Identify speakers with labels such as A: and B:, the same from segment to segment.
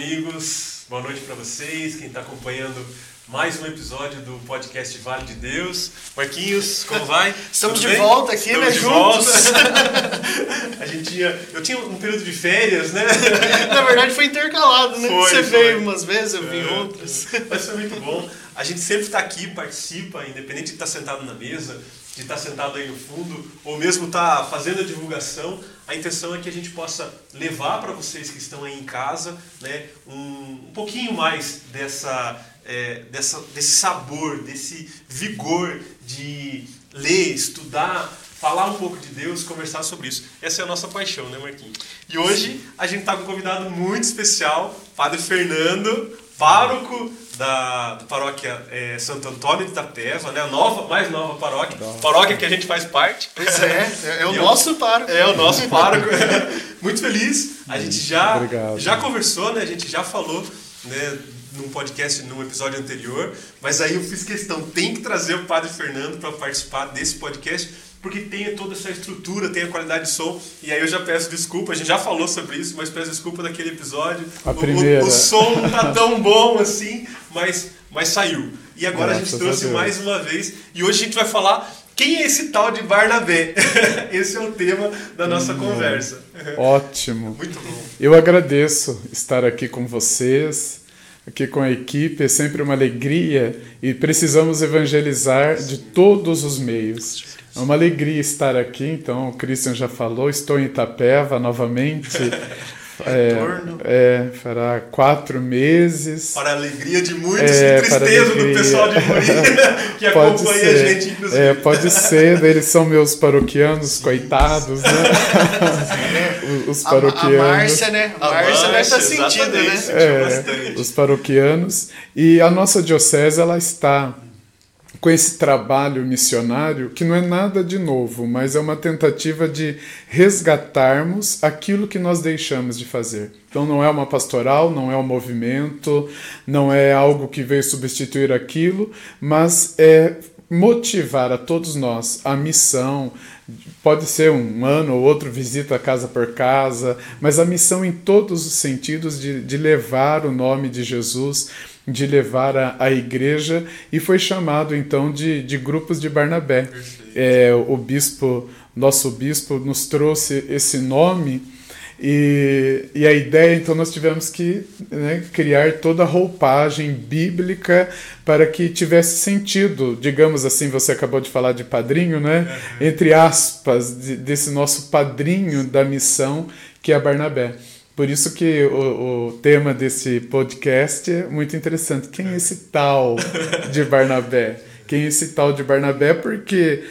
A: amigos. Boa noite para vocês, quem está acompanhando mais um episódio do podcast Vale de Deus. Marquinhos, como vai?
B: Estamos Tudo de bem? volta aqui,
A: Estamos
B: né?
A: De
B: juntos.
A: Volta. a gente tinha, eu tinha um período de férias, né?
B: Na verdade foi intercalado, né?
A: Foi,
B: Você
A: foi.
B: veio umas vezes, eu vim
A: É,
B: outras.
A: Mas foi muito bom. A gente sempre está aqui, participa, independente de estar sentado na mesa, de estar sentado aí no fundo, ou mesmo estar fazendo a divulgação. A intenção é que a gente possa levar para vocês que estão aí em casa né, um, um pouquinho mais dessa, é, dessa, desse sabor, desse vigor de ler, estudar, falar um pouco de Deus, conversar sobre isso. Essa é a nossa paixão, né, Marquinhos? E hoje a gente está com um convidado muito especial, Padre Fernando, pároco da, paróquia é, Santo Antônio de Itapeva, né? a nova, mais nova paróquia, paróquia que a gente faz parte.
B: Pois é, é, é o
A: E
B: nosso pároco.
A: É o nosso pároco. Muito feliz. A gente já,
C: Obrigado.
A: já conversou, né? A gente já falou, né? Num podcast, num episódio anterior. Mas aí eu fiz questão, tem que trazer o Padre Fernando para participar desse podcast, porque tem toda essa estrutura, tem a qualidade de som. E aí eu já peço desculpa, a gente já falou sobre isso, mas peço desculpa daquele episódio.
C: A
A: O- o-
C: primeira.
A: O, som não tá tão bom assim, mas, mas saiu. E agora a gente trouxe mais uma vez. E hoje a gente vai falar quem é esse tal de Barnabé. Esse é o tema da nossa conversa.
C: Ótimo.
A: Muito bom.
C: Eu agradeço estar aqui com vocês, aqui com a equipe. É sempre uma alegria e precisamos evangelizar de todos os meios. É uma alegria estar aqui. Então, o Christian já falou, estou em Itapeva novamente. É,
B: Retorno.
C: é, fará quatro meses.
A: Para a alegria de muitos
C: É,
A: e tristeza do pessoal de Morinha que
C: Pode
A: acompanha
C: ser.
A: a gente, inclusive.
C: É, pode ser, eles são meus paroquianos, coitados, né? Os
B: A, a
C: paroquianos.
B: Márcia, né? A Márcia deve estar sentindo, né?
A: sentiu
C: É,
A: bastante.
C: os paroquianos. E a nossa diocese ela está com esse trabalho missionário que não é nada de novo, mas é uma tentativa de resgatarmos aquilo que nós deixamos de fazer. Então não é uma pastoral, não é um movimento, não é algo que veio substituir aquilo, mas é motivar a todos nós a missão. Pode ser um ano ou outro visita casa por casa, mas a missão em todos os sentidos de, de levar o nome de Jesus, de levar a, a igreja, e foi chamado então de, de grupos de Barnabé. É, o bispo, nosso bispo, nos trouxe esse nome. E, e a ideia, então, nós tivemos que né, criar toda a roupagem bíblica para que tivesse sentido. Digamos assim, você acabou de falar de padrinho, né? Entre aspas, de- desse nosso padrinho da missão, que é Barnabé. Por isso que o, o tema desse podcast é muito interessante. Quem é esse tal de Barnabé? Quem é esse tal de Barnabé? Porque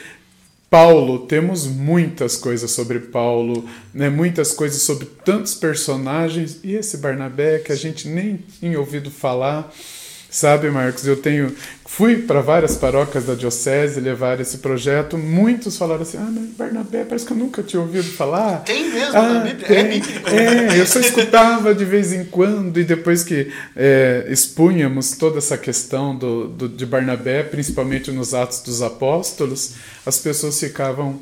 C: Paulo, temos muitas coisas sobre Paulo, né? muitas coisas sobre tantos personagens, e esse Barnabé que a gente nem tinha ouvido falar. Sabe, Marcos, eu tenho fui para várias paróquias da diocese levar esse projeto. Muitos falaram assim: "Ah, mas Barnabé, parece que eu nunca tinha ouvido falar".
B: Tem mesmo
C: Ah,
B: na Bíblia? É
C: tem.
B: bíblico.
C: É, eu só escutava de vez em quando, e depois que é, expunhamos toda essa questão do, do- de Barnabé, principalmente nos Atos dos Apóstolos, as pessoas ficavam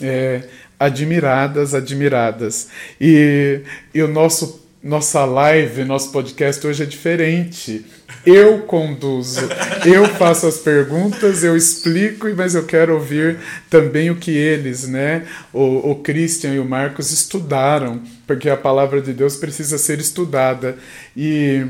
C: é, admiradas, admiradas. E, e o nosso nossa live, nosso podcast hoje é diferente. Eu conduzo, eu faço as perguntas, eu explico, mas eu quero ouvir também o que eles, né, o, o Christian e o Marcos estudaram, porque a palavra de Deus precisa ser estudada. E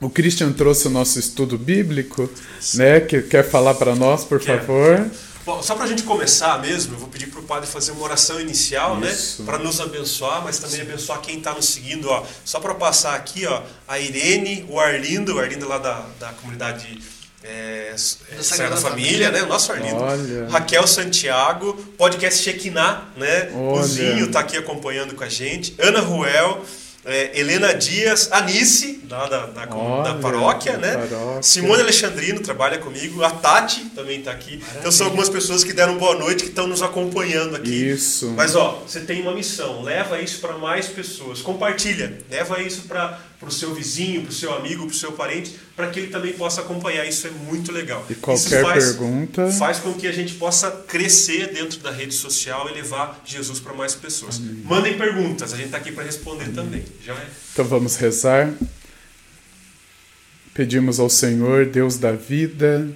C: o Christian trouxe o nosso estudo bíblico, né, que quer falar para nós, por
A: Quero. Bom, só para a gente começar mesmo, eu vou pedir para o padre fazer uma oração inicial,
C: Isso.
A: né? Para nos abençoar, mas também abençoar quem está nos seguindo. Ó. Só para passar aqui, ó, a Irene, o Arlindo, o Arlindo lá da, da comunidade é, é, Sagrada Família,
B: Família.
A: né? O nosso Arlindo.
C: Olha.
A: Raquel Santiago, podcast Shekinah, né?
C: Olha.
A: O Zinho está aqui acompanhando com a gente. Ana Ruel. É, Helena Dias, Anice, lá da, da,
C: Olha,
A: da paróquia, né?
C: paróquia.
A: Simone Alexandrino trabalha comigo, a Tati também está aqui. Então são algumas pessoas que deram boa noite, que estão nos acompanhando aqui.
C: Isso.
A: Mas ó, você tem uma missão, leva isso para mais pessoas, compartilha, leva isso para o seu vizinho, para o seu amigo, para o seu parente, para que ele também possa acompanhar. Isso é muito legal.
C: E qualquer
A: faz,
C: pergunta.
A: faz com que a gente possa crescer dentro da rede social e levar Jesus para mais pessoas. Mandem perguntas, a gente está aqui para responder também. Já é?
C: Então vamos rezar. Pedimos ao Senhor, Deus da vida,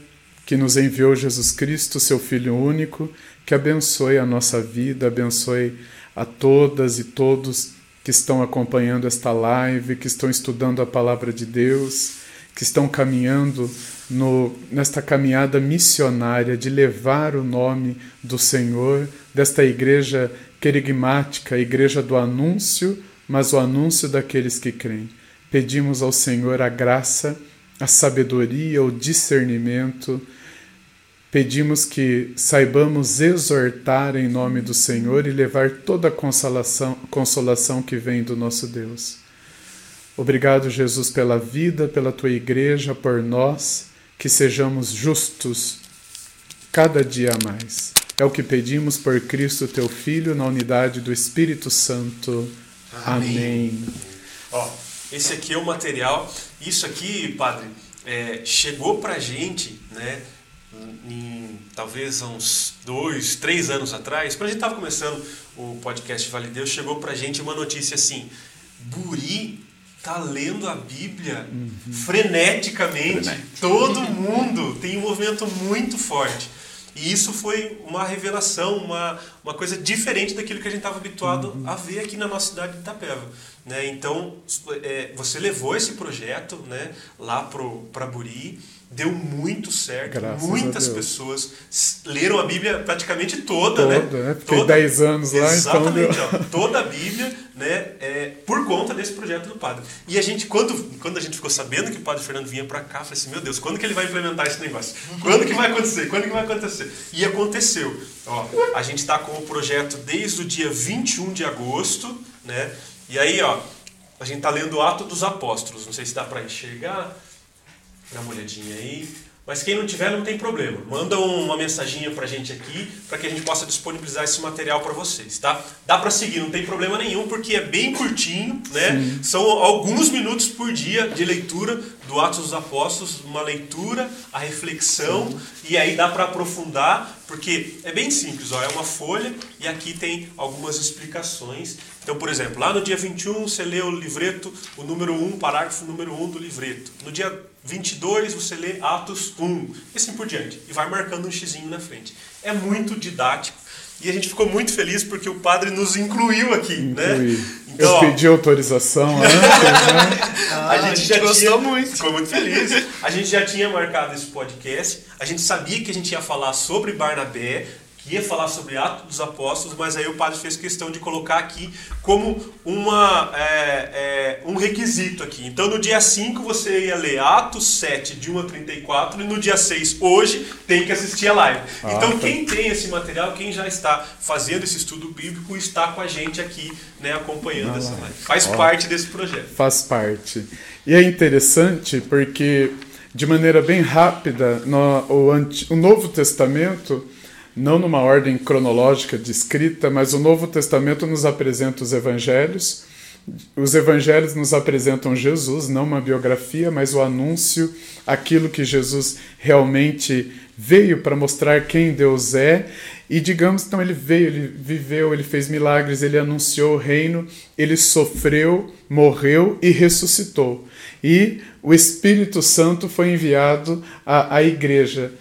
C: que nos enviou Jesus Cristo, seu Filho único, que abençoe a nossa vida, abençoe a todas e todos que estão acompanhando esta live, que estão estudando a palavra de Deus, que estão caminhando no, nesta caminhada missionária de levar o nome do Senhor, desta igreja querigmática, igreja do anúncio, mas o anúncio daqueles que creem. Pedimos ao Senhor a graça, a sabedoria, o discernimento. Pedimos que saibamos exortar em nome do Senhor e levar toda a consolação, consolação que vem do nosso Deus. Obrigado, Jesus, pela vida, pela tua igreja, por nós, que sejamos justos cada dia mais. É o que pedimos por Cristo, teu Filho, na unidade do Espírito Santo. Amém. Amém.
A: Ó, esse aqui é o material. Isso aqui, padre, é, chegou pra gente, né? Em, talvez há uns dois, três anos atrás, quando a gente estava começando o podcast Vale Deus, chegou pra gente uma notícia assim: Buri tá lendo a Bíblia uhum. freneticamente. Frenético. Todo mundo tem um movimento muito forte. E isso foi uma revelação, uma, uma coisa diferente daquilo que a gente estava habituado uhum. a ver aqui na nossa cidade de Itapeva. Né? Então, é, você levou esse projeto né, lá para Buri deu muito certo. Graças Muitas pessoas leram a Bíblia praticamente toda,
C: toda
A: né?
C: né? Toda, 10 anos lá,
A: exatamente, então. Exatamente, toda a Bíblia, né? É, por conta desse projeto do padre. E a gente, quando, quando a gente ficou sabendo que o padre Fernando vinha para cá, falei assim, meu Deus, quando que ele vai implementar esse negócio? Quando que vai acontecer? Quando que vai acontecer? E aconteceu. Ó, a gente está com o projeto desde o dia 21 de agosto, né? E aí, ó, a gente está lendo o Ato dos Apóstolos. Não sei se dá para enxergar. Dá uma olhadinha aí. Mas quem não tiver, não tem problema. Manda uma mensaginha pra gente aqui, para que a gente possa disponibilizar esse material para vocês, tá? Dá para seguir, não tem problema nenhum, porque é bem curtinho, né? Sim. São alguns minutos por dia de leitura do Atos dos Apóstolos, uma leitura, a reflexão, Sim. e aí dá para aprofundar, porque é bem simples, ó, é uma folha e aqui tem algumas explicações. Então, por exemplo, lá no dia 21 você lê o livreto, o número 1, parágrafo número 1 do livreto. No dia 22 você lê Atos 1, e assim por diante. E vai marcando um xizinho na frente. É muito didático. E a gente ficou muito feliz porque o padre nos incluiu aqui, né?
C: Inclui. né? Então, Eu pedi autorização antes, né?
A: Ah, a, gente a gente já gostou tinha, muito. Ficou muito feliz. A gente já tinha marcado esse podcast. A gente sabia que a gente ia falar sobre Barnabé, ia falar sobre Atos dos Apóstolos, mas aí o padre fez questão de colocar aqui como uma, é, é, um requisito aqui. Então no dia 5 você ia ler Atos 7, de 1 a 34, e no dia 6, hoje, tem que assistir a live. Ah, então tá. quem tem esse material, quem já está fazendo esse estudo bíblico, está com a gente aqui, né, acompanhando ah, essa live. Faz ó, parte desse projeto.
C: Faz parte. E é interessante porque, de maneira bem rápida, no, o, o Novo Testamento não numa ordem cronológica de escrita, mas o Novo Testamento nos apresenta os evangelhos. Os evangelhos nos apresentam Jesus, não uma biografia, mas o anúncio, aquilo que Jesus realmente veio para mostrar quem Deus é. E digamos, então ele veio, ele viveu, ele fez milagres, ele anunciou o reino, ele sofreu, morreu e ressuscitou. E o Espírito Santo foi enviado à, à igreja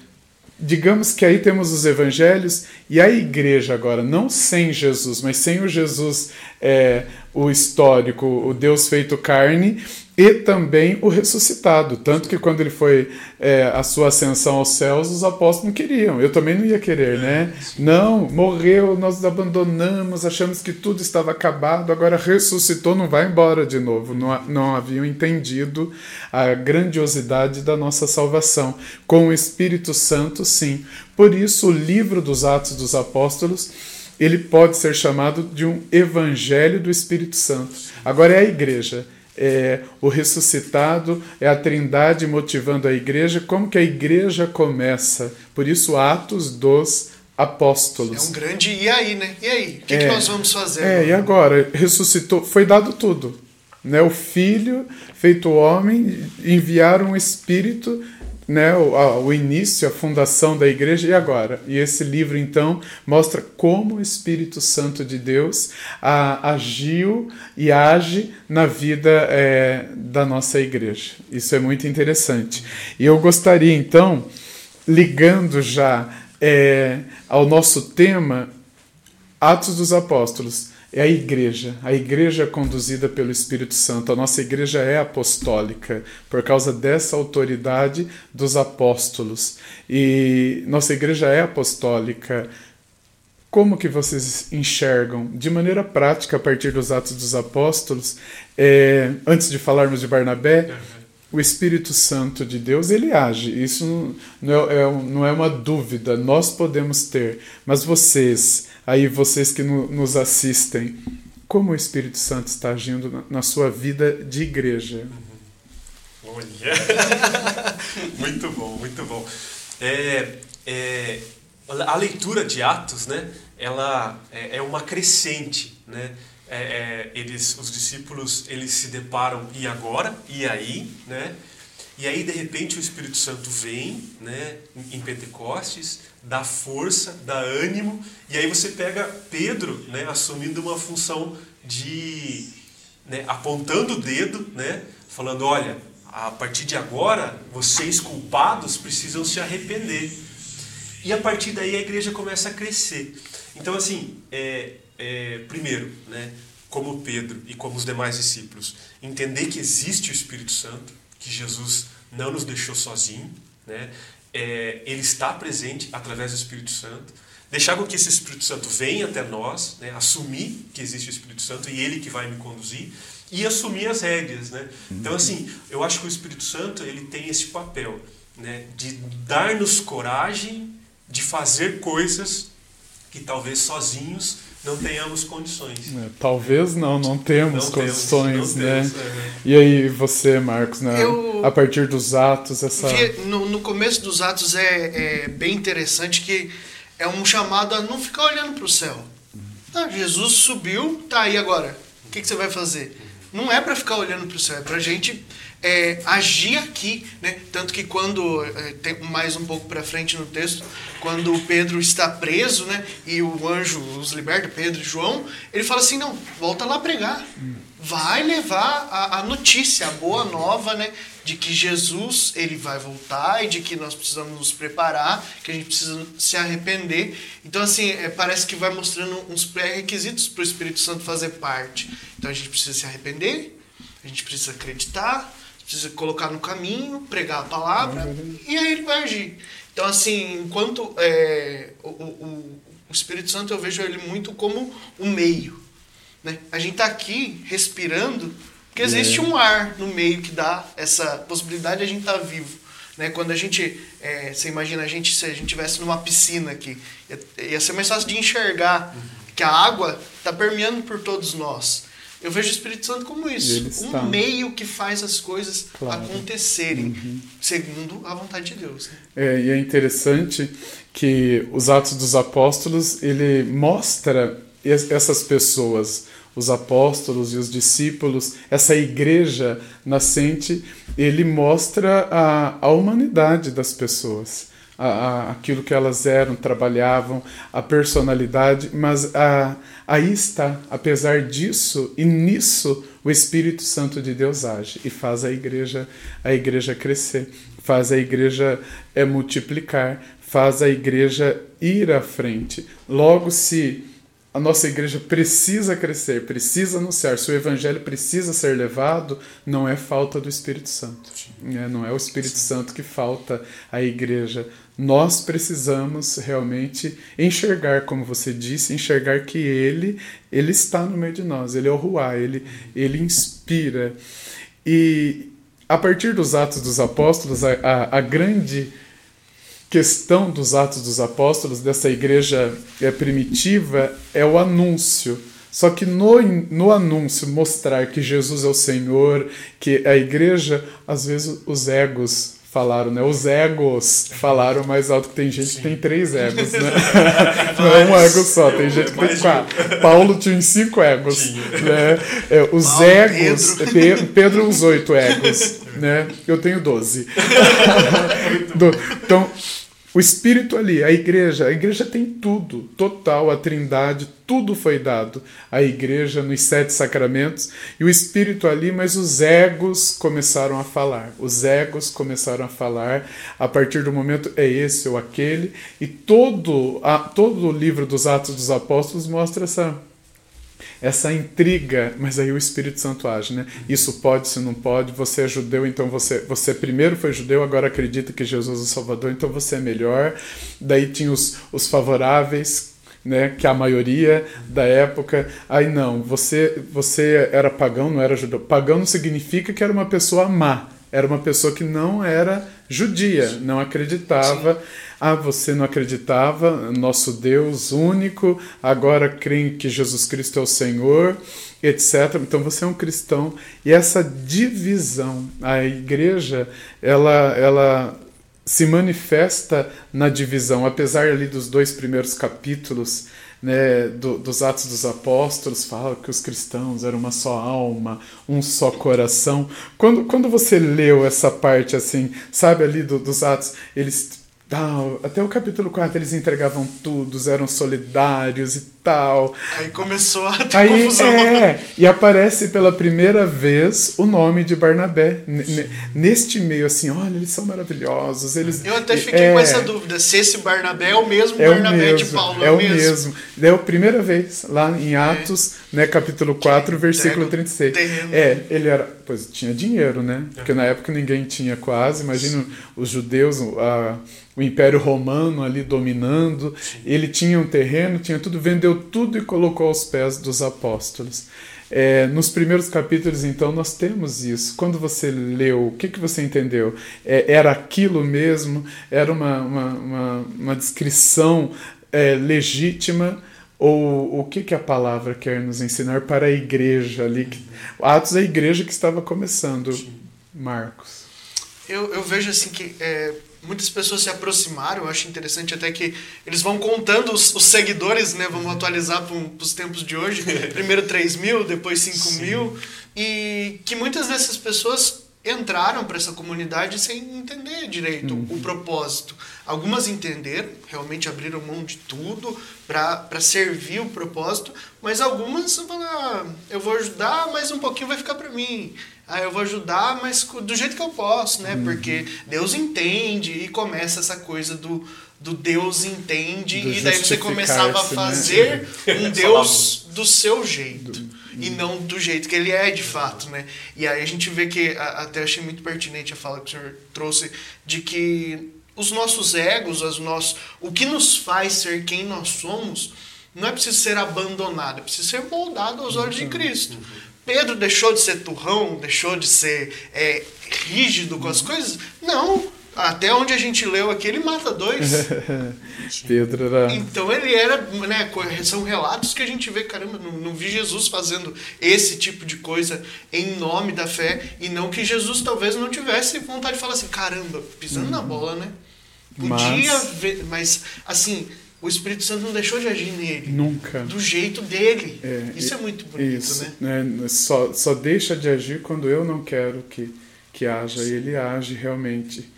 C: digamos que aí temos os evangelhos e a igreja agora, não sem Jesus, mas sem o Jesus é, o histórico, o Deus feito carne, e também o ressuscitado. Tanto que quando ele foi é, a sua ascensão aos céus, os apóstolos não queriam. Eu também não ia querer, né? Não, morreu, nós abandonamos, achamos que tudo estava acabado, agora ressuscitou, não vai embora de novo. Não, não haviam entendido a grandiosidade da nossa salvação. Com o Espírito Santo, sim. Por isso, o livro dos Atos dos Apóstolos ele pode ser chamado de um evangelho do Espírito Santo. Agora é a igreja é o ressuscitado, é a trindade motivando a igreja. Como que a igreja começa? Por isso, Atos dos Apóstolos.
B: É um grande e aí, né? E aí? O que, é, que nós vamos fazer?
C: É, e agora? Ressuscitou, foi dado tudo. Né? O Filho, feito homem, enviaram o Espírito, né, o, o, início, a fundação da igreja e agora. E esse livro, então, mostra como o Espírito Santo de Deus a, agiu e age na vida é, da nossa igreja. Isso é muito interessante. E eu gostaria, então, ligando já é, ao nosso tema, Atos dos Apóstolos é a igreja, a igreja conduzida pelo Espírito Santo. A nossa igreja é apostólica por causa dessa autoridade dos apóstolos. E nossa igreja é apostólica. Como que vocês enxergam, de maneira prática, a partir dos Atos dos Apóstolos, é, antes de falarmos de Barnabé, o Espírito Santo de Deus ele age. Isso não é, é não é uma dúvida, nós podemos ter. Mas vocês, aí vocês que no, nos assistem, como o Espírito Santo está agindo na, na sua vida de igreja?
A: Olha, muito bom, muito bom. É, é, a leitura de Atos, né? Ela é, é uma crescente, né? é, é, eles, os discípulos eles se deparam e agora e aí, né? E aí de repente o Espírito Santo vem, né? Em Pentecostes, dá força, dá ânimo e aí você pega Pedro, né? Assumindo uma função de, né? Apontando o dedo, né? Falando, olha, a partir de agora vocês culpados precisam se arrepender. E a partir daí a igreja começa a crescer. Então assim, é, é, primeiro, né, como Pedro e como os demais discípulos, entender que existe o Espírito Santo, que Jesus não nos deixou sozinho, né, é, ele está presente através do Espírito Santo, deixar com que esse Espírito Santo venha até nós, né, assumir que existe o Espírito Santo e ele que vai me conduzir e assumir as rédeas, né? Então assim, eu acho que o Espírito Santo ele tem esse papel, né, de dar-nos coragem de fazer coisas que talvez sozinhos não tenhamos condições.
C: É, talvez não, não temos não condições,
A: temos,
C: não né?
A: Temos, é.
C: E aí você, Marcos, né?
B: Eu,
C: a partir dos atos, essa...
B: No, no começo dos atos é, é, bem interessante que é um chamado a não ficar olhando para o céu. Ah, Jesus subiu, tá aí agora. O que, que você vai fazer? Não é para ficar olhando para o céu, é para a gente é, agir aqui, né? Tanto que quando é, tem mais um pouco para frente no texto, quando Pedro está preso, né? E o anjo os liberta, Pedro e João, ele fala assim, não, volta lá pregar, vai levar a, a notícia, a boa nova, né? De que Jesus ele vai voltar e de que nós precisamos nos preparar, que a gente precisa se arrepender. Então assim é, parece que vai mostrando uns pré-requisitos para o Espírito Santo fazer parte. Então a gente precisa se arrepender, a gente precisa acreditar, precisa colocar no caminho, pregar a palavra, uhum. e aí ele vai agir. Então, assim, enquanto é, o, o, o, Espírito Santo eu vejo ele muito como um meio. Né? A gente está aqui respirando, porque existe é. um ar no meio que dá essa possibilidade de a gente estar tá vivo. Né? Quando a gente, é, você imagina a gente se a gente estivesse numa piscina aqui, ia, ia ser mais fácil de enxergar uhum. que a água está permeando por todos nós. Eu vejo o Espírito Santo como isso. Um meio que faz as coisas claro. acontecerem, uhum. segundo a vontade de Deus. Né?
C: É, e é interessante que os Atos dos Apóstolos, ele mostra essas pessoas, os apóstolos e os discípulos, essa igreja nascente, ele mostra a, a humanidade das pessoas a, a, aquilo que elas eram, trabalhavam, a personalidade, mas aí está, apesar disso e nisso, o Espírito Santo de Deus age e faz a igreja, a igreja crescer, faz a igreja é, multiplicar, faz a igreja ir à frente. Logo, se a nossa igreja precisa crescer, precisa anunciar, se o evangelho precisa ser levado, não é falta do Espírito Santo. É, não é o Espírito Santo que falta à igreja. Nós precisamos realmente enxergar, como você disse, enxergar que Ele, Ele está no meio de nós, Ele é o Ruá, Ele, Ele inspira. E a partir dos Atos dos Apóstolos, a, a, a grande questão dos Atos dos Apóstolos, dessa igreja é, primitiva, é o anúncio. Só que no, no anúncio mostrar que Jesus é o Senhor, que a igreja, às vezes os egos falaram, né? Os egos falaram mais alto que tem gente Sim. que tem três egos, né? Não é um ego só, tem gente que tem quatro. Paulo tinha cinco egos. Né? É, os Paulo, egos. Pedro. Pedro os oito egos. Né? Eu tenho 12. Do- então, o Espírito ali, a igreja, a igreja tem tudo, total, a trindade, tudo foi dado à igreja nos sete sacramentos, e o Espírito ali, mas os egos começaram a falar, os egos começaram a falar a partir do momento é esse ou aquele, e todo, a, todo o livro dos Atos dos Apóstolos mostra essa essa intriga, mas aí o Espírito Santo age, né? Isso pode, isso não pode. Você é judeu, então você, você primeiro foi judeu, agora acredita que Jesus é o Salvador, então você é melhor. Daí tinha os, os favoráveis, né? Que é a maioria da época. Aí não, você, você era pagão, não era judeu. Pagão não significa que era uma pessoa má. Era uma pessoa que não era judia, não acreditava. Ah, você não acreditava, nosso Deus único, agora crê que Jesus Cristo é o Senhor, etc. Então você é um cristão. E essa divisão, a igreja, ela, ela se manifesta na divisão, apesar ali dos dois primeiros capítulos né, do, dos Atos dos Apóstolos, fala que os cristãos eram uma só alma, um só coração. Quando, quando você leu essa parte assim, sabe ali do, dos Atos, eles tal, até o capítulo 4 eles entregavam tudo, eram solidários e tal.
B: Aí começou a ter
C: Aí,
B: confusão.
C: é, e aparece pela primeira vez o nome de Barnabé. Neste meio, assim, olha, eles são maravilhosos. Eles,
B: Eu até fiquei
C: é,
B: com essa dúvida, se esse Barnabé é o mesmo
C: É o
B: Barnabé
C: mesmo,
B: de Paulo.
C: é o mesmo. É a primeira vez, lá em Atos, né, capítulo 4, versículo
B: entrega o
C: 36.
B: terreno.
C: É, ele era, pois tinha dinheiro, né? Porque na época ninguém tinha quase, imagina os judeus, a, o Império Romano ali dominando, ele tinha um terreno, tinha tudo, vendeu tudo e colocou aos pés dos apóstolos. É, nos primeiros capítulos, então, nós temos isso. Quando você leu, o que, que você entendeu? É, era aquilo mesmo? Era uma, uma, uma, uma descrição é, legítima? Ou o que, que a palavra quer nos ensinar para a igreja ali? Atos é a igreja que estava começando. Marcos.
B: Eu, eu vejo assim que é, muitas pessoas se aproximaram, eu acho interessante até que eles vão contando os, os seguidores, né? Vamos atualizar para os tempos de hoje. Primeiro 3 mil, depois 5 mil. E que muitas dessas pessoas entraram para essa comunidade sem entender direito o propósito. Algumas entenderam, realmente abriram mão de tudo para servir o propósito, mas algumas falaram, ah, eu vou ajudar, mas um pouquinho vai ficar para mim. Ah, eu vou ajudar, mas do jeito que eu posso, né? Porque Deus entende e começa essa coisa do, do Deus entende
C: Do
B: e daí você começava a
C: né?
B: fazer um Deus do seu jeito e não do jeito que ele é de fato, né? E aí a gente vê que a- até achei muito pertinente a fala que o senhor trouxe de que os nossos egos, as nossos, o que nos faz ser quem nós somos, não é preciso ser abandonado, é preciso ser moldado aos olhos de Cristo. Pedro deixou de ser turrão, deixou de ser é, rígido com as coisas? Não. Até onde a gente leu aqui, ele mata dois.
C: Pedro era.
B: Então ele era, né, são relatos que a gente vê, caramba, não, não vi Jesus fazendo esse tipo de coisa em nome da fé e não que Jesus talvez não tivesse vontade de falar assim, caramba, pisando na bola, né? Podia
C: Mas-
B: ver, mas assim, o Espírito Santo não deixou de agir nele.
C: Nunca.
B: Do jeito dele.
C: É,
B: Isso é muito bonito,
C: Isso,
B: né?
C: né? Só, só deixa de agir quando eu não quero que, que haja, e ele age realmente.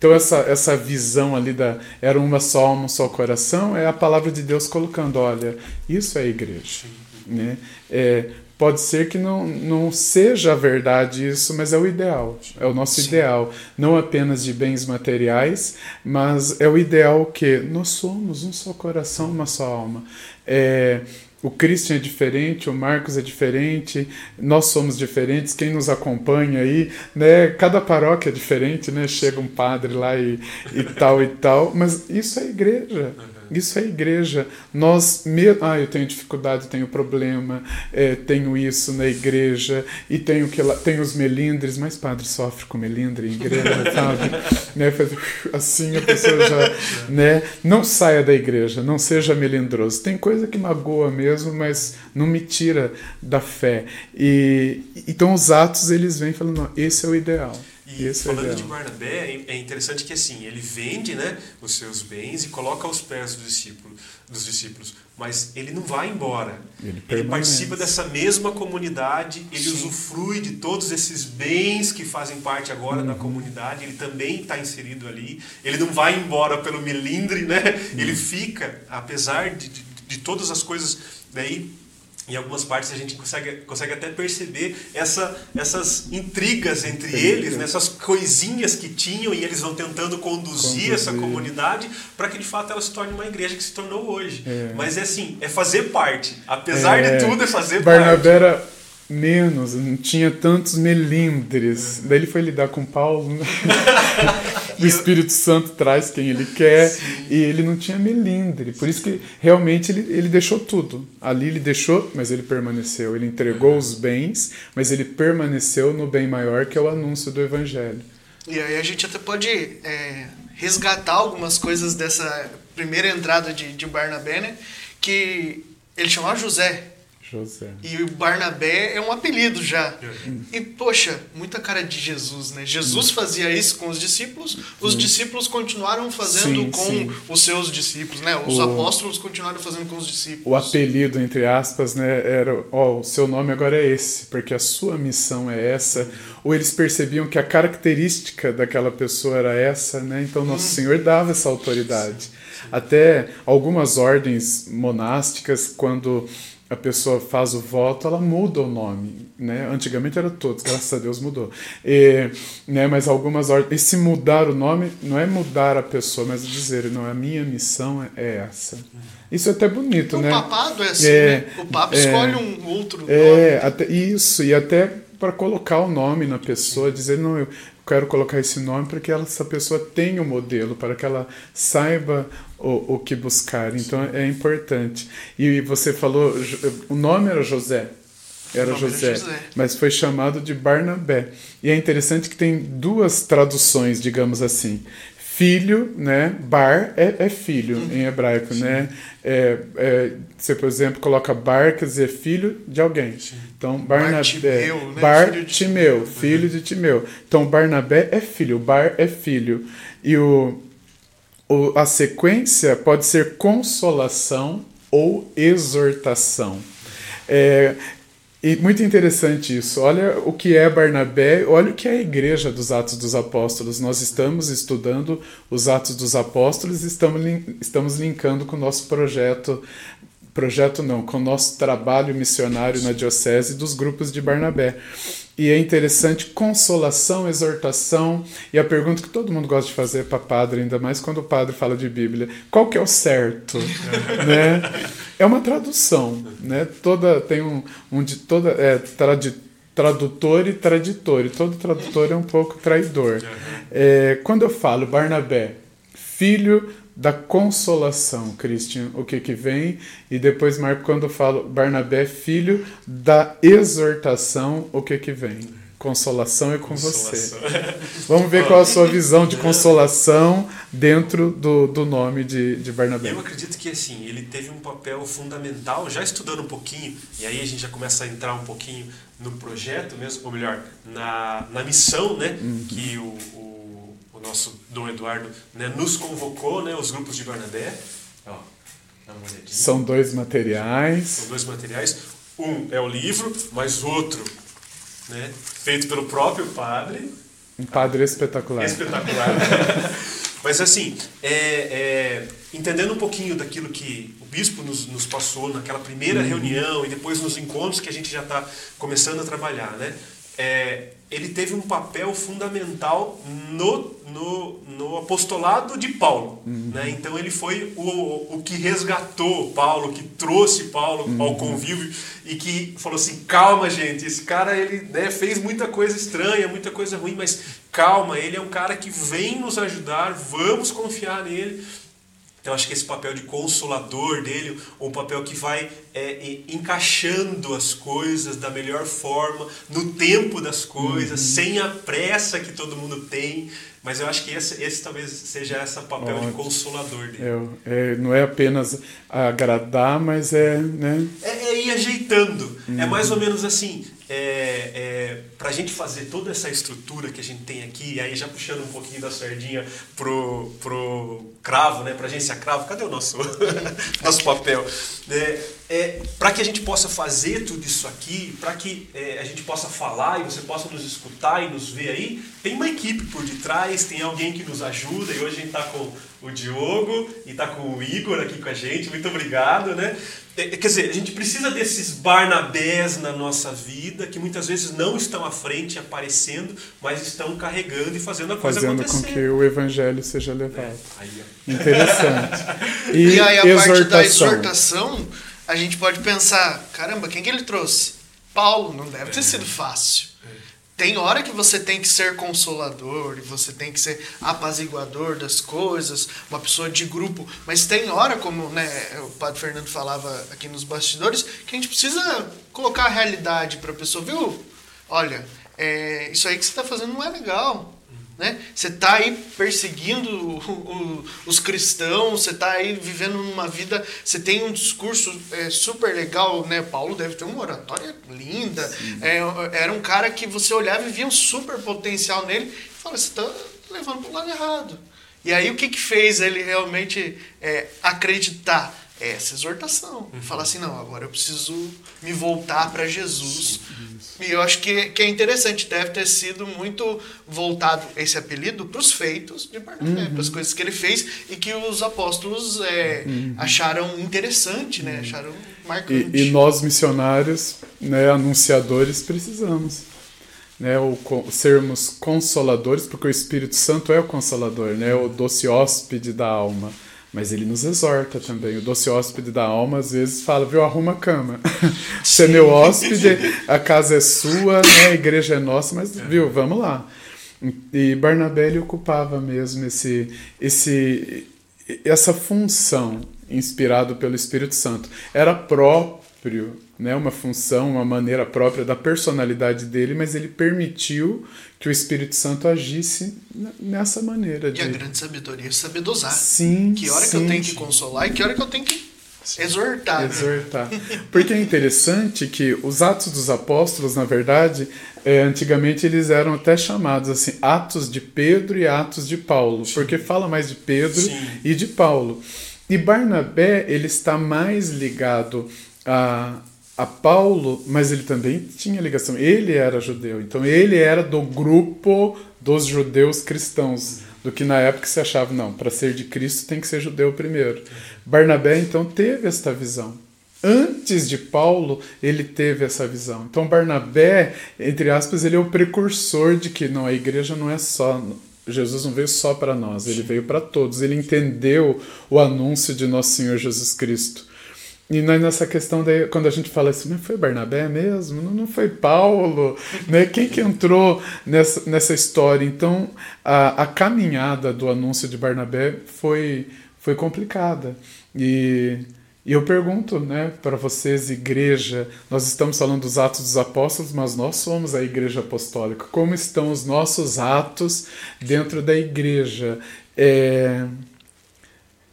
C: Então essa, essa visão ali da era uma só alma, um só coração, é a palavra de Deus colocando, olha, isso é igreja. Né? É, pode ser que não, não seja a verdade isso, mas é o ideal, é o nosso ideal. Não apenas de bens materiais, mas é o ideal que nós somos um só coração, uma só alma. É, o Christian é diferente, o Marcos é diferente, nós somos diferentes, quem nos acompanha aí, né? Cada paróquia é diferente, né? Chega um padre lá e, e tal e tal, mas isso é igreja. Isso é igreja. Nós, me... ah, eu tenho dificuldade, tenho problema, é, tenho isso na igreja e tenho que lá, tenho os melindres, mas padre sofre com melindre em igreja, sabe? né? Assim a pessoa já, né? Não saia da igreja, não seja melindroso. Tem coisa que magoa mesmo, mas não me tira da fé. E então os atos eles vêm falando, esse é o ideal.
A: Isso falando é de Barnabé, é interessante que assim, ele vende né, os seus bens e coloca aos pés dos discípulos, dos discípulos mas ele não vai embora. Ele, ele participa dessa mesma comunidade, ele Sim. usufrui de todos esses bens que fazem parte agora uhum. da comunidade, ele também está inserido ali. Ele não vai embora pelo melindre, né? Uhum. Ele fica, apesar de, de, de todas as coisas daí em algumas partes a gente consegue, consegue até perceber essa, essas intrigas entre eles, né? essas coisinhas que tinham e eles vão tentando conduzir, conduzir. essa comunidade para que de fato ela se torne uma igreja que se tornou hoje. É. Mas é assim, é fazer parte. Apesar é. de tudo, é fazer
C: Barnabé
A: parte.
C: Era menos, não tinha tantos melindres. É. Daí ele foi lidar com Paulo. O Espírito Santo traz quem ele quer Sim. e ele não tinha melindre. Por isso que realmente ele, ele deixou tudo. Ali ele deixou, mas ele permaneceu. Ele entregou os bens, mas ele permaneceu no bem maior que é o anúncio do Evangelho.
B: E aí a gente até pode é, resgatar algumas coisas dessa primeira entrada de, de Barnabé, né? Que ele chamava José.
C: José.
B: E o Barnabé é um apelido já. E, poxa, muita cara de Jesus, né? Jesus fazia isso com os discípulos, os discípulos continuaram fazendo sim, com sim. os seus discípulos, né? Os o, apóstolos continuaram fazendo com os discípulos.
C: O apelido, entre aspas, né, era, ó, o seu nome agora é esse, porque a sua missão é essa. Ou eles percebiam que a característica daquela pessoa era essa, né? Então Nosso hum. Senhor dava essa autoridade. Até algumas ordens monásticas, quando a pessoa faz o voto, ela muda o nome, né? Antigamente era todos, graças a Deus mudou. E, né, mas algumas ordens, e se mudar o nome, não é mudar a pessoa, mas dizer, não, a minha missão é essa. Isso é até bonito, o né?
B: O papado é assim, é, né? O Papa é, escolhe um outro
C: é, nome. Até, isso, e até para colocar o nome na pessoa, dizer, não, eu quero colocar esse nome para que ela, essa pessoa tenha o um modelo, para que ela saiba o, o que buscar. Então Sim. é importante. E você falou, o nome era José. Era José, José, mas foi chamado de Barnabé. E é interessante que tem duas traduções, digamos assim. Filho, né? Bar é, é filho uhum. em hebraico, Sim. né? É, é, você, por exemplo, coloca bar, quer dizer filho de alguém. Sim. Então, Barnabé. Bartimeu, né? Bartimeu, filho de Timeu. Então, Barnabé é filho, Bar é filho. E o, o, a sequência pode ser consolação ou exortação. É, e muito interessante isso. Olha o que é Barnabé, olha o que é a igreja dos Atos dos Apóstolos. Nós estamos estudando os Atos dos Apóstolos e estamos, estamos linkando com o nosso projeto projeto não, com o nosso trabalho missionário na diocese dos grupos de Barnabé. E é interessante consolação, exortação, e a pergunta que todo mundo gosta de fazer para padre, ainda mais quando o padre fala de Bíblia, qual que é o certo, né? É uma tradução, né? Toda tem um, um de toda é tradutor e traditor, e todo tradutor é um pouco traidor. É, quando eu falo Barnabé, filho da consolação, Christian, o que que vem, e depois Marco quando eu falo Barnabé, filho da exortação, o que que vem? Consolação é com consolação. você. Vamos ver qual a sua visão de consolação dentro do, do nome de, de Barnabé.
A: Eu acredito que assim, ele teve um papel fundamental, já estudando um pouquinho, e aí a gente já começa a entrar um pouquinho no projeto mesmo, ou melhor, na, na missão né, uhum. que o, o o nosso Dom Eduardo né, nos convocou, né, os grupos de Barnabé. Ó,
C: São dois materiais.
A: São dois materiais. Um é o livro, mas outro, né, feito pelo próprio padre.
C: Um padre espetacular.
A: Espetacular. mas assim, é, é, entendendo um pouquinho daquilo que o bispo nos, nos passou naquela primeira uhum. reunião e depois nos encontros que a gente já está começando a trabalhar, né? É, ele teve um papel fundamental no, no, no apostolado de Paulo. Uhum. Né? Então ele foi o, o que resgatou Paulo, que trouxe Paulo uhum. ao convívio e que falou assim: calma, gente, esse cara ele né, fez muita coisa estranha, muita coisa ruim, mas calma, ele é um cara que vem nos ajudar, vamos confiar nele. Então, acho que esse papel de consolador dele, ou um papel que vai é, encaixando as coisas da melhor forma, no tempo das coisas, uhum. sem a pressa que todo mundo tem. Mas eu acho que esse, esse talvez seja esse papel Ótimo. de consolador dele.
C: É, é, não é apenas agradar, mas é. Né?
A: É, é ir ajeitando. Uhum. É mais ou menos assim. É, é para a gente fazer toda essa estrutura que a gente tem aqui, aí já puxando um pouquinho da sardinha pro, pro cravo, né, para a agência cravo, cadê o nosso, nosso papel? É, é, para que a gente possa fazer tudo isso aqui, para que é, a gente possa falar e você possa nos escutar e nos ver aí, tem uma equipe por detrás, tem alguém que nos ajuda, e hoje a gente está com o Diogo e está com o Igor aqui com a gente, muito obrigado, né? É, quer dizer, a gente precisa desses Barnabés na nossa vida, que muitas vezes não estão à frente aparecendo, mas estão carregando e fazendo a coisa
C: fazendo
A: acontecer.
C: com que o evangelho seja levado.
A: É, aí.
C: Interessante.
B: E,
C: E,
B: aí a parte da
C: exortação.
B: A gente pode pensar, caramba, quem que ele trouxe? Paulo, não deve ter sido fácil. Tem hora que você tem que ser consolador, e você tem que ser apaziguador das coisas, uma pessoa de grupo, mas tem hora, como né, o Padre Fernando falava aqui nos bastidores, que a gente precisa colocar a realidade para a pessoa, viu? Olha, é, isso aí que você está fazendo não é legal. Né? Você está aí perseguindo o- o- os cristãos, você está aí vivendo uma vida, você tem um discurso é, super legal, né? Paulo deve ter uma oratória linda. É, era um cara que você olhava e via um super potencial nele e fala, você está levando para o lado errado. E aí o que, que fez ele realmente é, acreditar? Essa exortação. Falar assim, não, agora eu preciso me voltar para Jesus. E eu acho que, que é interessante, deve ter sido muito voltado esse apelido para os feitos de Barnabé, para as coisas que ele fez e que os apóstolos é, acharam interessante, né? acharam marcante.
C: E, e nós missionários, né, anunciadores, precisamos. Né, o, sermos consoladores, porque o Espírito Santo é o consolador, né, o doce hóspede da alma. Mas ele nos exorta também. O doce hóspede da alma às vezes fala, viu, arruma a cama. Você é meu hóspede, a casa é sua, né, a igreja é nossa, mas viu, vamos lá. E Barnabé ele ocupava mesmo esse, esse, essa função inspirado pelo Espírito Santo. Era próprio, né, uma função, uma maneira própria da personalidade dele, mas ele permitiu que o Espírito Santo agisse nessa maneira
B: E
C: de
B: a grande sabedoria é saber dosar.
C: Sim,
B: Que hora que
C: sim.
B: eu tenho que consolar e que hora que eu tenho que exortar. né?
C: exortar. Porque é interessante que os Atos dos Apóstolos, na verdade, é, antigamente eles eram até chamados assim, Atos de Pedro e Atos de Paulo, porque fala mais de Pedro
A: Sim.
C: e de Paulo. E Barnabé, ele está mais ligado a, a Paulo, mas ele também tinha ligação. Ele era judeu, então ele era do grupo dos judeus cristãos, do que na época se achava, não, para ser de Cristo tem que ser judeu primeiro. Barnabé, então, teve esta visão. Antes de Paulo, ele teve essa visão. Então, Barnabé, entre aspas, ele é o precursor de que não, a igreja não é só. Jesus não veio só para nós, ele veio para todos. Ele entendeu o anúncio de nosso Senhor Jesus Cristo. E nós nessa questão daí, quando a gente fala assim, mas foi Barnabé mesmo? Não, não foi Paulo? né? Quem que entrou nessa, nessa história? Então, a, a caminhada do anúncio de Barnabé foi, foi complicada. E, e eu pergunto né, para vocês, igreja, nós estamos falando dos atos dos apóstolos, mas nós somos a igreja apostólica. Como estão os nossos atos dentro da igreja? É,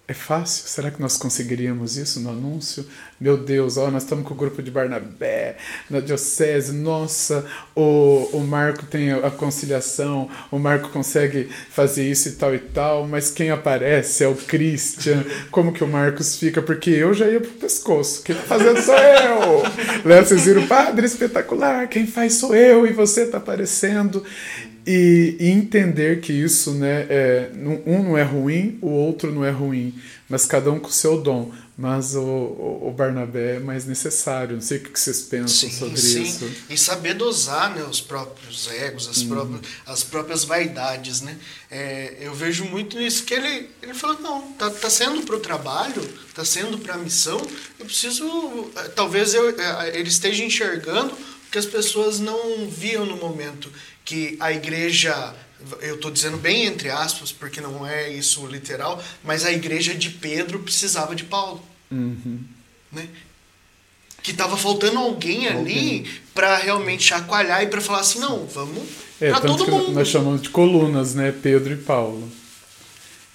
C: é fácil? Será que nós conseguiríamos isso no anúncio? Meu Deus, ó, nós estamos com o grupo de Barnabé na diocese. Nossa, o, o Marco tem a conciliação, o Marco consegue fazer isso e tal e tal, mas quem aparece é o Christian. Como que o Marcos fica? Porque eu já ia pro pescoço. Quem tá fazendo sou eu. Né? Vocês viram, padre espetacular, quem faz sou eu e você tá aparecendo. E, e entender que isso, né, é, um não é ruim, o outro não é ruim, mas cada um com o seu dom. Mas o, o, o Barnabé é mais necessário. Não sei o que vocês pensam sobre isso.
B: E saber dosar né, os próprios egos, as, próprias, as próprias vaidades. Né? É, eu vejo muito nisso que ele, ele falou, não, tá, tá sendo para o trabalho, tá sendo para a missão, eu preciso, eh, talvez eu, eh, ele esteja enxergando que as pessoas não viam no momento, que a igreja eu estou dizendo bem entre aspas, porque não é isso literal, mas a igreja de Pedro precisava de Paulo.
C: Uhum.
B: Né? Que estava faltando alguém ali
C: Alguém.
B: para realmente chacoalhar e para falar assim: não, vamos
C: É,
B: para todo
C: que
B: mundo.
C: nós chamamos de colunas, né? Pedro e Paulo.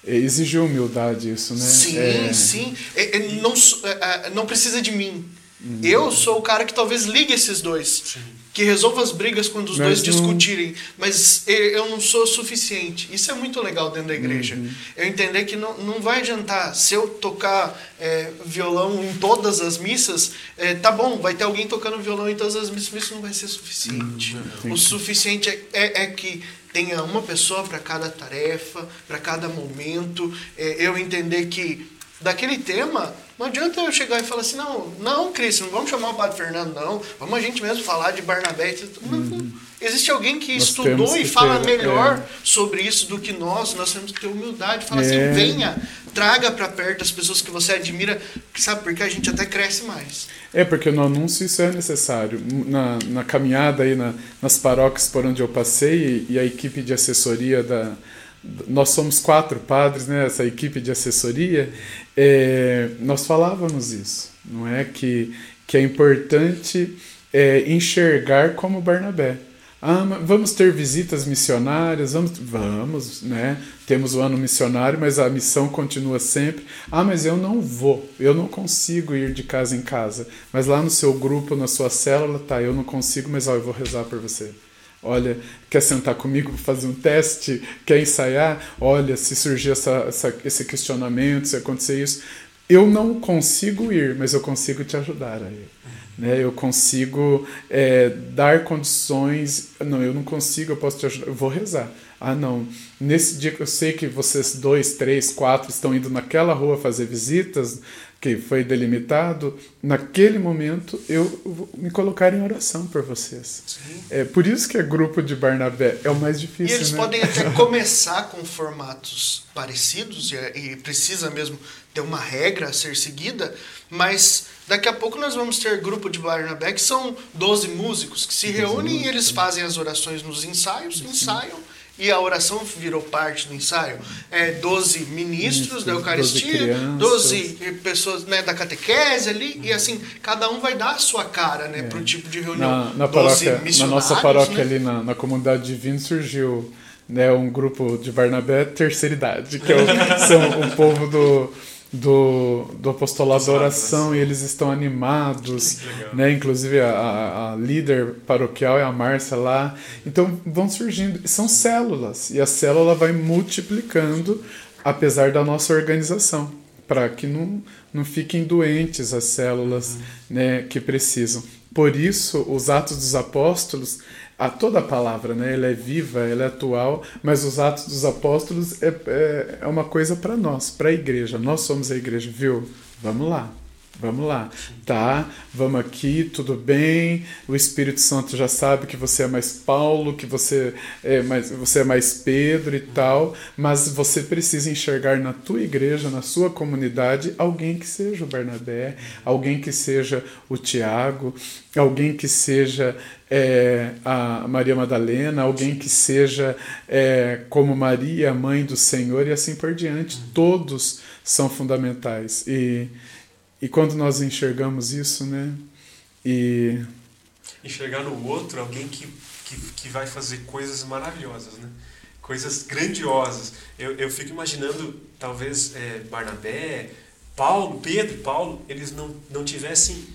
C: É, Exigiu humildade isso, né?
B: Sim,
C: É,
B: sim. É, é, não, é, não precisa de mim. Uhum. Eu sou o cara que talvez ligue esses dois. Sim. Que resolva as brigas quando os dois não... discutirem. Mas eu não sou suficiente. Isso é muito legal dentro da igreja. Uhum. Eu entender que não, não vai adiantar. Se eu tocar é, violão em todas as missas, é, tá bom, vai ter alguém tocando violão em todas as missas, mas isso não vai ser suficiente. Uhum. O suficiente é, é, é que tenha uma pessoa para cada tarefa, para cada momento. É, eu entender que daquele tema não adianta eu chegar e falar assim, não, não, Cris, não vamos chamar o Padre Fernando, não. Vamos a gente mesmo falar de Barnabé. Uhum. Existe alguém que nós estudou e fala ter, melhor é. sobre isso do que nós. Nós temos que ter humildade. Fala assim, é. assim, venha, traga para perto as pessoas que você admira, sabe? Porque a gente até cresce mais.
C: É, porque no anúncio isso é necessário. Na, na caminhada aí, na, nas paróquias por onde eu passei, e a equipe de assessoria da, nós somos quatro padres, né, essa equipe de assessoria, é, nós falávamos isso, não é que, que é importante é, enxergar como Barnabé. Ah, vamos ter visitas missionárias, vamos, vamos, né? Temos o ano missionário, mas a missão continua sempre. Ah, mas eu não vou, eu não consigo ir de casa em casa. Mas lá no seu grupo, na sua célula, tá, eu não consigo, mas ó, eu vou rezar por você. Olha, quer sentar comigo para fazer um teste? Quer ensaiar? Olha, se surgir essa, essa, esse questionamento, se acontecer isso. Eu não consigo ir, mas eu consigo te ajudar aí. Né? Eu consigo é, dar condições. Não, eu não consigo, eu posso te ajudar. Eu vou rezar. Ah, não. Nesse dia que eu sei que vocês dois, três, quatro estão indo naquela rua fazer visitas, que foi delimitado, naquele momento eu vou me colocar em oração por vocês. Sim. É por isso que é grupo de Barnabé é o mais difícil.
B: E eles
C: né?
B: podem até começar com formatos parecidos e, e, precisa mesmo ter uma regra a ser seguida, mas daqui a pouco nós vamos ter grupo de Barnabé que são 12 músicos que se reúnem e eles fazem as orações nos ensaios, ensaiam e a oração virou parte do ensaio. É, 12 ministros da Eucaristia, 12, 12 pessoas né, da catequese ali, e assim, cada um vai dar a sua cara né, é. para o tipo de reunião.
C: Na, na, paróquia, na nossa paróquia né? ali na, na comunidade divina surgiu né, um grupo de Barnabé terceira idade, que é o, são o povo do do, do apostolado da oração e eles estão animados, né? Inclusive a, a, líder paroquial é a Márcia lá. Então vão surgindo, são células e a célula vai multiplicando apesar da nossa organização, para que não, não fiquem doentes as células, uhum. né, que precisam. Por isso, os Atos dos Apóstolos a toda a palavra, né? Ela é viva, ela é atual, mas os Atos dos Apóstolos é, é, é uma coisa para nós, para a igreja. Nós somos a igreja, viu? Vamos lá. Vamos lá, tá? Vamos aqui, tudo bem. O Espírito Santo já sabe que você é mais Paulo, que você é mais, você é mais Pedro e tal, mas você precisa enxergar na tua igreja, na sua comunidade, alguém que seja o Bernabé, alguém que seja o Tiago, alguém que seja é, a Maria Madalena, alguém que seja é, como Maria, mãe do Senhor, e assim por diante. Todos são fundamentais. E e quando nós enxergamos isso, né? E
A: enxergar no outro alguém que, que, que vai fazer coisas maravilhosas, né? Coisas grandiosas. Eu, eu fico imaginando, talvez é, Barnabé, Paulo, Pedro e Paulo, eles não, não tivessem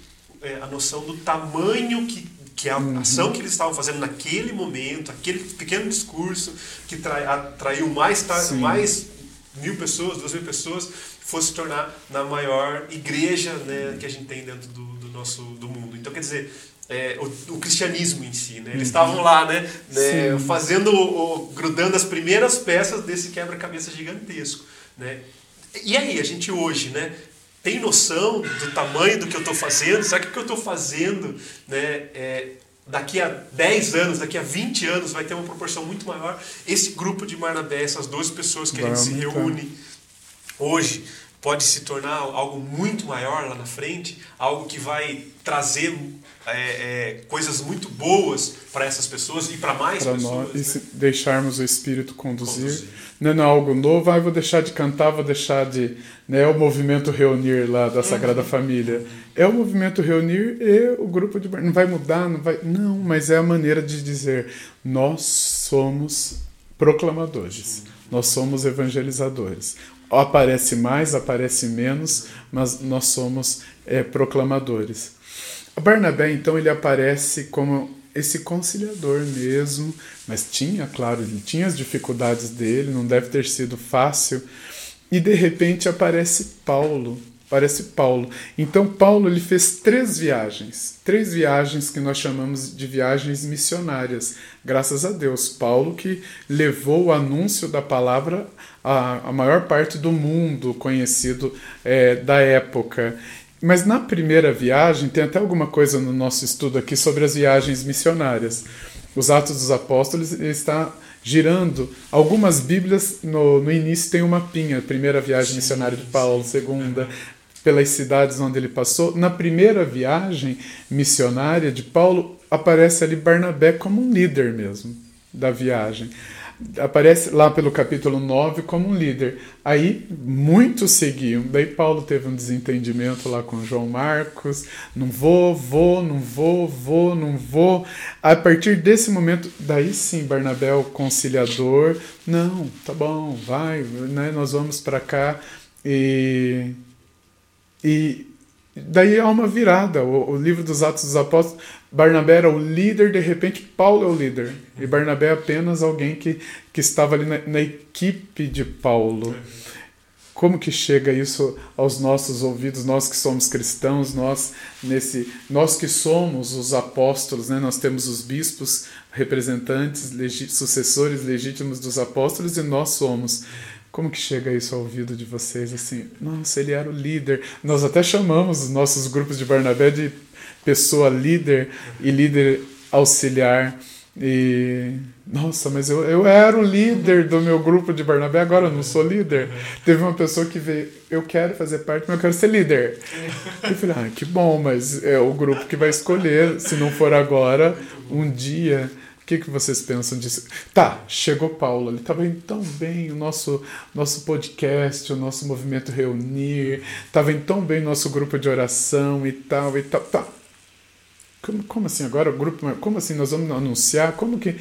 A: é, a noção do tamanho que, que a uhum. ação que eles estavam fazendo naquele momento, aquele pequeno discurso que trai, atraiu mais, mais mil pessoas, duas mil pessoas, fosse tornar na maior igreja né, que a gente tem dentro do, do nosso do mundo. Então, quer dizer, é, o, o, cristianismo em si, né? Eles uhum. estavam lá, né, né fazendo, o, grudando as primeiras peças desse quebra-cabeça gigantesco, né? E aí, a gente hoje, né, tem noção do tamanho do que eu estou fazendo? Será que o que eu estou fazendo, né, é, daqui a 10 anos, daqui a 20 anos vai ter uma proporção muito maior? Esse grupo de Marnabé, essas 12 pessoas que a gente se reúne hoje pode se tornar algo muito maior lá na frente, algo que vai trazer é, é, coisas muito boas para essas pessoas e para mais pra pessoas. Nós,
C: né? E se deixarmos o Espírito conduzir. conduzir. Não, é algo novo, ah, vou deixar de cantar, vou deixar de. Né, o movimento reunir lá da Sagrada uhum. Família. É o movimento reunir e o grupo de. Não vai mudar, não vai. Não, mas é a maneira de dizer: nós somos proclamadores, nós somos evangelizadores aparece mais, aparece menos, mas nós somos é, proclamadores. Barnabé, então, ele aparece como esse conciliador mesmo, mas tinha, claro, ele tinha as dificuldades dele, não deve ter sido fácil. E de repente aparece Paulo, aparece Paulo. Então Paulo ele fez três viagens, três viagens que nós chamamos de viagens missionárias. Graças a Deus, Paulo que levou o anúncio da palavra à, à maior parte do mundo conhecido é, da época. Mas na primeira viagem, tem até alguma coisa no nosso estudo aqui sobre as viagens missionárias. Os Atos dos Apóstolos está girando. Algumas Bíblias no, no início tem uma pinha, primeira viagem missionária de Paulo, segunda, pelas cidades onde ele passou. Na primeira viagem missionária de Paulo, aparece ali Barnabé como um líder mesmo da viagem aparece lá pelo capítulo 9 como um líder. Aí muitos seguiam. Daí Paulo teve um desentendimento lá com João Marcos. Não vou, vou, não vou, vou, não vou. A partir desse momento, daí sim, Barnabé, o conciliador. Não, tá bom, vai, né, nós vamos para cá. E, e daí há uma virada. O, o livro dos Atos dos Apóstolos Barnabé era o líder, de repente Paulo é o líder. E Barnabé é apenas alguém que, que estava ali na, na equipe de Paulo. Como que chega isso aos nossos ouvidos, nós que somos cristãos, nós nesse, nós que somos os apóstolos, né? Nós temos os bispos, representantes, legi sucessores legítimos dos apóstolos e nós somos. Como que chega isso ao ouvido de vocês assim? Nossa, ele era o líder. Nós até chamamos os nossos grupos de Barnabé de pessoa líder e líder auxiliar. E nossa, mas eu, eu era o líder do meu grupo de Barnabé, agora eu não sou líder. Teve uma pessoa que veio, eu quero fazer parte, mas eu quero ser líder. Eu falei, ah, que bom, mas é o grupo que vai escolher. Se não for agora, um dia. Que, que vocês pensam disso? Tá, chegou Paulo, ele estava indo tão bem, o nosso, nosso podcast, o nosso movimento reunir, estava indo tão bem o nosso grupo de oração e tal e tal. Tá, como, como assim agora o grupo? Como assim nós vamos anunciar? Como que.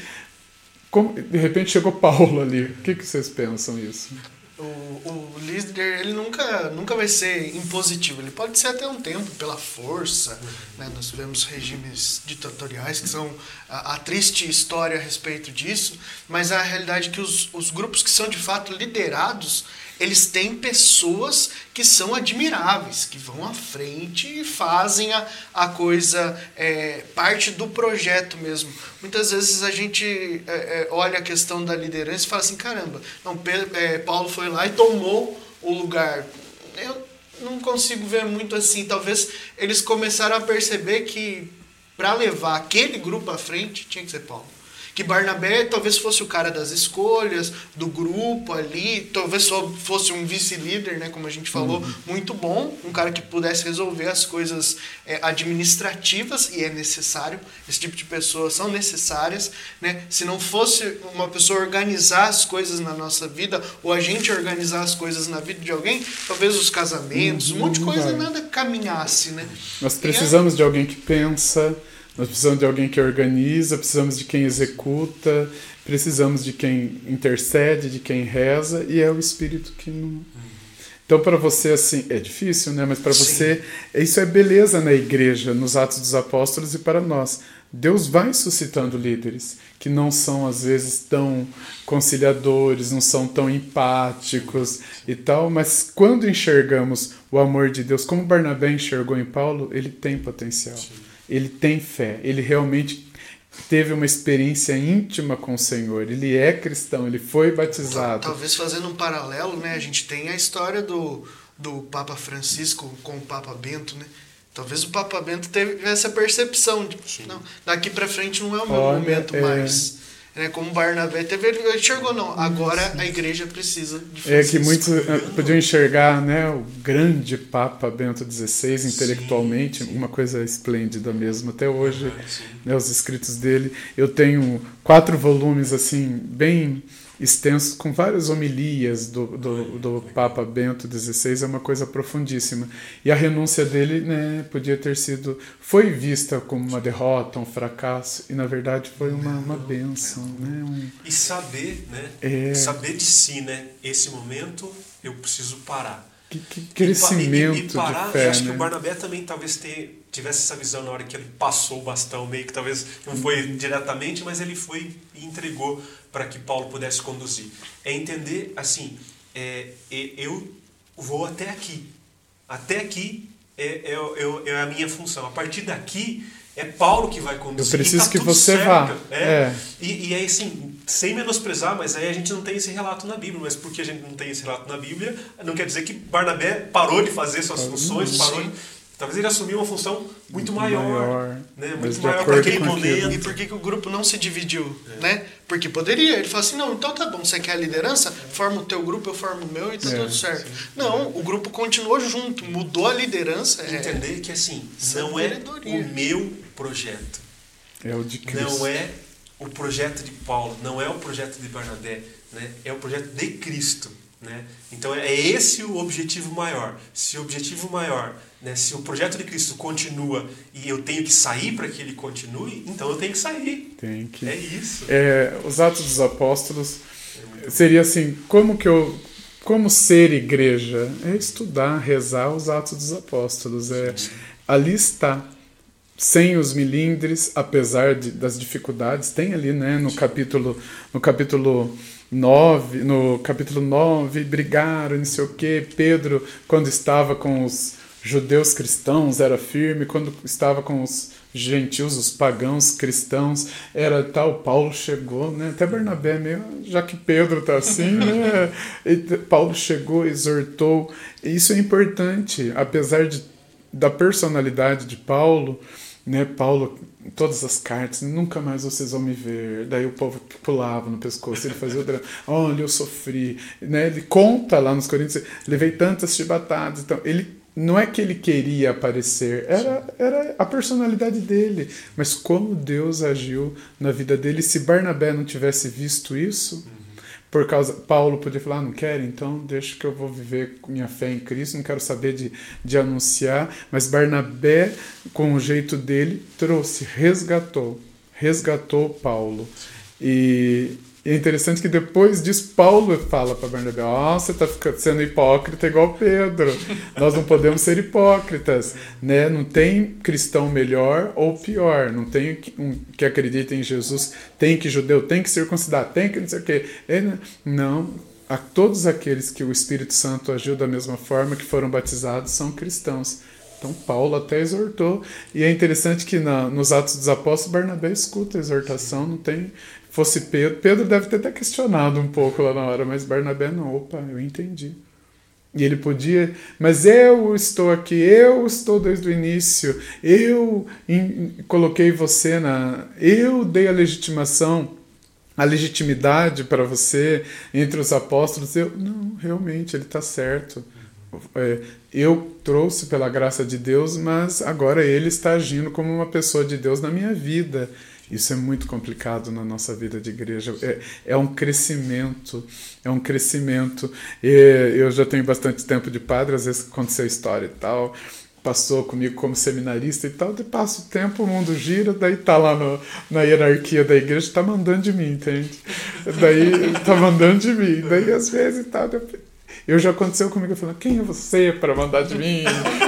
C: Como, de repente chegou Paulo ali. O que, que vocês pensam isso?
B: O, o líder ele nunca, nunca vai ser impositivo. Ele pode ser até um tempo pela força. Né? Nós vemos regimes ditatoriais que são a, a, triste história a respeito disso. Mas a realidade é que os, os grupos que são de fato liderados eles têm pessoas que são admiráveis, que vão à frente e fazem a, a coisa é, parte do projeto mesmo. Muitas vezes a gente é, é, olha a questão da liderança e fala assim, caramba, não, Pedro, é, Paulo foi lá e tomou o lugar. Eu não consigo ver muito assim. Talvez eles começaram a perceber que para levar aquele grupo à frente tinha que ser Paulo que Barnabé talvez fosse o cara das escolhas, do grupo ali, talvez só fosse um vice-líder, né, como a gente falou, uhum. muito bom, um cara que pudesse resolver as coisas é, administrativas, e é necessário, esse tipo de pessoas são necessárias, né? Se não fosse uma pessoa organizar as coisas na nossa vida, ou a gente organizar as coisas na vida de alguém, talvez os casamentos, uhum, um monte de coisa, nada caminhasse, né?
C: Nós precisamos é... de alguém que pensa, nós precisamos de alguém que organiza, precisamos de quem executa, precisamos de quem intercede, de quem reza, e é o Espírito que não. Então, para você, assim, é difícil, né? Mas para você, isso é beleza na igreja, nos Atos dos Apóstolos e para nós. Deus vai suscitando líderes que não são, às vezes, tão conciliadores, não são tão empáticos e tal, mas quando enxergamos o amor de Deus, como Barnabé enxergou em Paulo, ele tem potencial. Sim ele tem fé, ele realmente teve uma experiência íntima com o Senhor, ele é cristão, ele foi batizado.
B: Talvez fazendo um paralelo, né, a gente tem a história do, do Papa Francisco com o Papa Bento, né? Talvez o Papa Bento teve essa percepção de, não, daqui para frente não é o meu Olha, momento é... mais né, como Barnabé teve, ele enxergou, não, agora a igreja precisa de
C: É que muitos eh, podiam enxergar né, o grande Papa Bento XVI intelectualmente, sim, sim. uma coisa esplêndida mesmo, até hoje, né, os escritos dele. Eu tenho quatro volumes, assim, bem extenso, com várias homilias do, do, do, Papa Bento XVI, é uma coisa profundíssima. E a renúncia dele né, podia ter sido, foi vista como uma derrota, um fracasso, e na verdade foi uma, uma benção. Né? Um...
A: E saber, né? É... saber de si, né? Esse momento eu preciso parar.
C: Que, que crescimento
A: e, e, e parar,
C: de fé,
A: acho
C: né?
A: que o Barnabé também talvez ter, tivesse essa visão na hora que ele passou o bastão, meio que talvez não foi diretamente, mas ele foi e entregou para que Paulo pudesse conduzir. É entender assim, é, é, eu vou até aqui. Até aqui é, é, é, a minha função. A partir daqui é Paulo que vai conduzir.
C: Eu preciso
A: tá
C: que você
A: certo.
C: vá.
A: É.
C: É.
A: E, e aí, assim, sem menosprezar, mas aí a gente não tem esse relato na Bíblia. Mas porque a gente não tem esse relato na Bíblia, não quer dizer que Barnabé parou de fazer suas funções, parou de, Talvez ele assumiu uma função muito maior,
C: maior
A: né? muito maior para aquele momento.
B: E por que, que o grupo não se dividiu, né? Porque poderia. Ele falou assim, não, então tá bom, você quer a liderança? Forma o teu grupo, eu formo o meu e tá
C: É,
B: tudo certo. Não, o grupo continuou junto, mudou a liderança. é-
A: Entender que assim, não é o meu projeto.
C: É o de Cristo.
A: Não é o projeto de Paulo, não é o projeto de Bernadette, né? é o projeto de Cristo. Né? Então é esse o objetivo maior. Se o objetivo maior, né, se o projeto de Cristo continua e eu tenho que sair para que ele continue, então eu tenho que sair.
C: Tem que.
A: É isso.
C: É, os Atos dos Apóstolos seria assim, como que eu como ser igreja é estudar, rezar os Atos dos Apóstolos, é ali está sem os milindres, apesar de, das dificuldades, tem ali, né, no capítulo no capítulo 9, no capítulo 9, brigaram, não sei o quê. Pedro, quando estava com os judeus cristãos, era firme, quando estava com os gentios, os pagãos cristãos, era tal, Paulo chegou, né? Até Bernabé meio, já que Pedro tá assim, né? E Paulo chegou, exortou. E isso é importante, apesar de, da personalidade de Paulo, né? Paulo, todas as cartas, nunca mais vocês vão me ver. Daí o povo pulava no pescoço, ele fazia o drama. Olha, eu sofri. Né? Ele conta lá nos Coríntios, levei tantas chibatadas. Então, ele não é que ele queria aparecer, era, era a personalidade dele. Mas como Deus agiu na vida dele, se Barnabé não tivesse visto isso, por causa Paulo podia falar, ah, não quero, então deixa que eu vou viver minha fé em Cristo, não quero saber de, de anunciar, mas Barnabé, com o jeito dele, trouxe, resgatou, resgatou Paulo. E é interessante que depois disso, Paulo fala para Barnabé: Ó, oh, você está sendo hipócrita igual Pedro. Nós não podemos ser hipócritas. Né? Não tem cristão melhor ou pior. Não tem um que acredita em Jesus, tem que judeu, tem que circuncidar, tem que não sei o quê. Não. A todos aqueles que o Espírito Santo agiu da mesma forma que foram batizados são cristãos. Então Paulo até exortou. E é interessante que na, nos Atos dos Apóstolos, Barnabé escuta a exortação, não tem fosse Pedro. Pedro deve ter até questionado um pouco lá na hora, mas Barnabé não. Opa, eu entendi. E ele podia, mas eu estou aqui, eu estou desde o início, eu in, coloquei você na. Eu dei a legitimação, a legitimidade para você entre os apóstolos. Eu, não, realmente, ele está certo. É, eu trouxe pela graça de Deus, mas agora ele está agindo como uma pessoa de Deus na minha vida. Isso é muito complicado na nossa vida de igreja. É, é um crescimento, é um crescimento. E eu já tenho bastante tempo de padre, às vezes aconteceu história e tal, passou comigo como seminarista e tal, de passo o tempo, o mundo gira, daí tá lá no, na hierarquia da igreja, tá mandando de mim, entende? Daí tá mandando de mim. Daí às vezes tal, eu já aconteceu comigo, falando, quem é você para mandar de mim?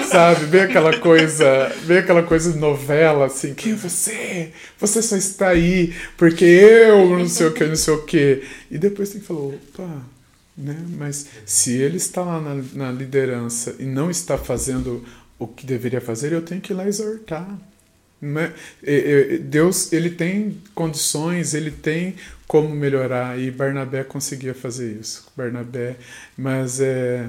C: Sabe? Vê aquela coisa, vê aquela coisa de novela, assim, quem é você? Você só está aí porque eu não sei o que, não sei o que. E depois tem que falar, opa, né? Mas se ele está lá na, na liderança e não está fazendo o que deveria fazer, eu tenho que ir lá exortar. Né? Deus ele tem condições, ele tem como melhorar e Barnabé conseguia fazer isso. Barnabé, mas é,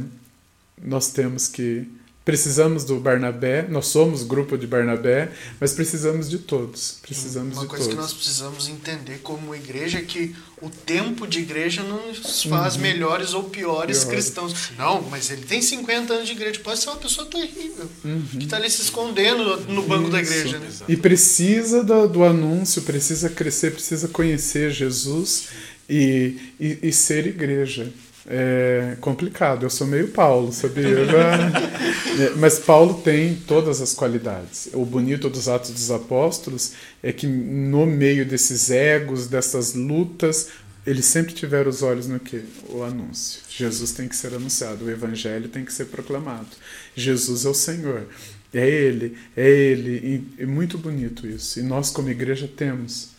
C: nós temos que precisamos do Barnabé, nós somos grupo de Barnabé, mas precisamos de todos. Precisamos
B: Uma
C: de
B: coisa
C: todos.
B: que nós precisamos entender como igreja é que o tempo de igreja não nos faz melhores ou piores
C: Pior.
B: cristãos. Não, mas ele tem 50 anos de igreja, pode ser uma pessoa terrível, que está ali se escondendo no banco da
C: Isso.
B: igreja. Né?
C: E precisa do, do anúncio, precisa crescer, precisa conhecer Jesus e, e, e ser igreja. É complicado, eu sou meio Paulo, sabia? É, Mas Paulo tem todas as qualidades. O bonito dos Atos dos Apóstolos é que no meio desses egos, dessas lutas, eles sempre tiveram os olhos no que? O anúncio. Jesus tem que ser anunciado, o evangelho tem que ser proclamado. Jesus é o Senhor. É Ele, é Ele. E é muito bonito isso. E nós, como igreja, temos.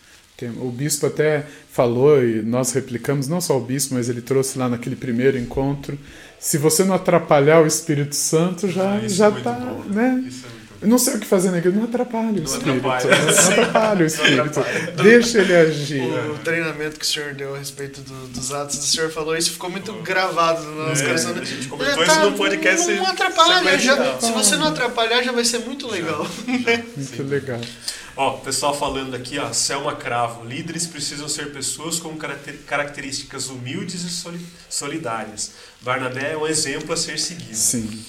C: O bispo até falou, e nós replicamos, não só o bispo, mas ele trouxe lá naquele primeiro encontro. Se você não atrapalhar o Espírito Santo, já
A: Ah, isso
C: já
A: é muito
C: tá,
A: bom.
C: né?
A: Isso é.
C: Eu não sei o que fazer na igreja, não atrapalha o
A: Não
C: Espírito.
A: atrapalha.
C: Não atrapalha o Espírito.
A: atrapalha.
C: Deixa ele agir.
B: O treinamento que o senhor deu a respeito do- dos atos, o senhor falou isso, ficou muito gravado no nosso
A: É,
B: coração.
A: a gente comentou
B: É,
A: isso no podcast
B: Não atrapalha, já,
A: sequencial.
B: se você não atrapalhar, já vai ser muito legal.
C: Muito legal.
A: Ó, pessoal falando aqui, ó, Selma Cravo. Líderes precisam ser pessoas com caracter- características humildes e soli- solidárias. Barnabé é um exemplo a ser seguido.
C: Sim.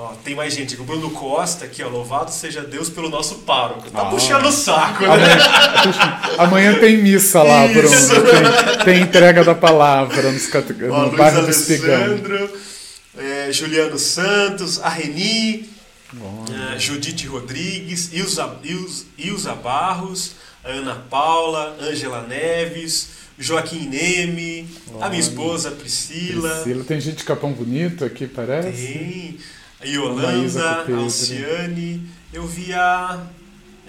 A: Ó, tem mais gente. O Bruno Costa aqui, ó. Louvado seja Deus pelo nosso pároco. Tá
C: Ah.
A: puxando o saco, né?
C: Amanhã, amanhã tem missa lá,
A: Isso.
C: Bruno. Tem, tem entrega da palavra nos cate-
A: Ó,
C: no bairro do Espigão.
A: É, Juliano Santos, a Reni, é, Judite Rodrigues, Ilza, Ilza, Ilza Barros, a Ana Paula, Ângela Neves, Joaquim Neme, a minha esposa Priscila,
C: Priscila. Tem gente de Capão Bonito aqui, parece?
A: tem Yolanda, a Alciane, eu vi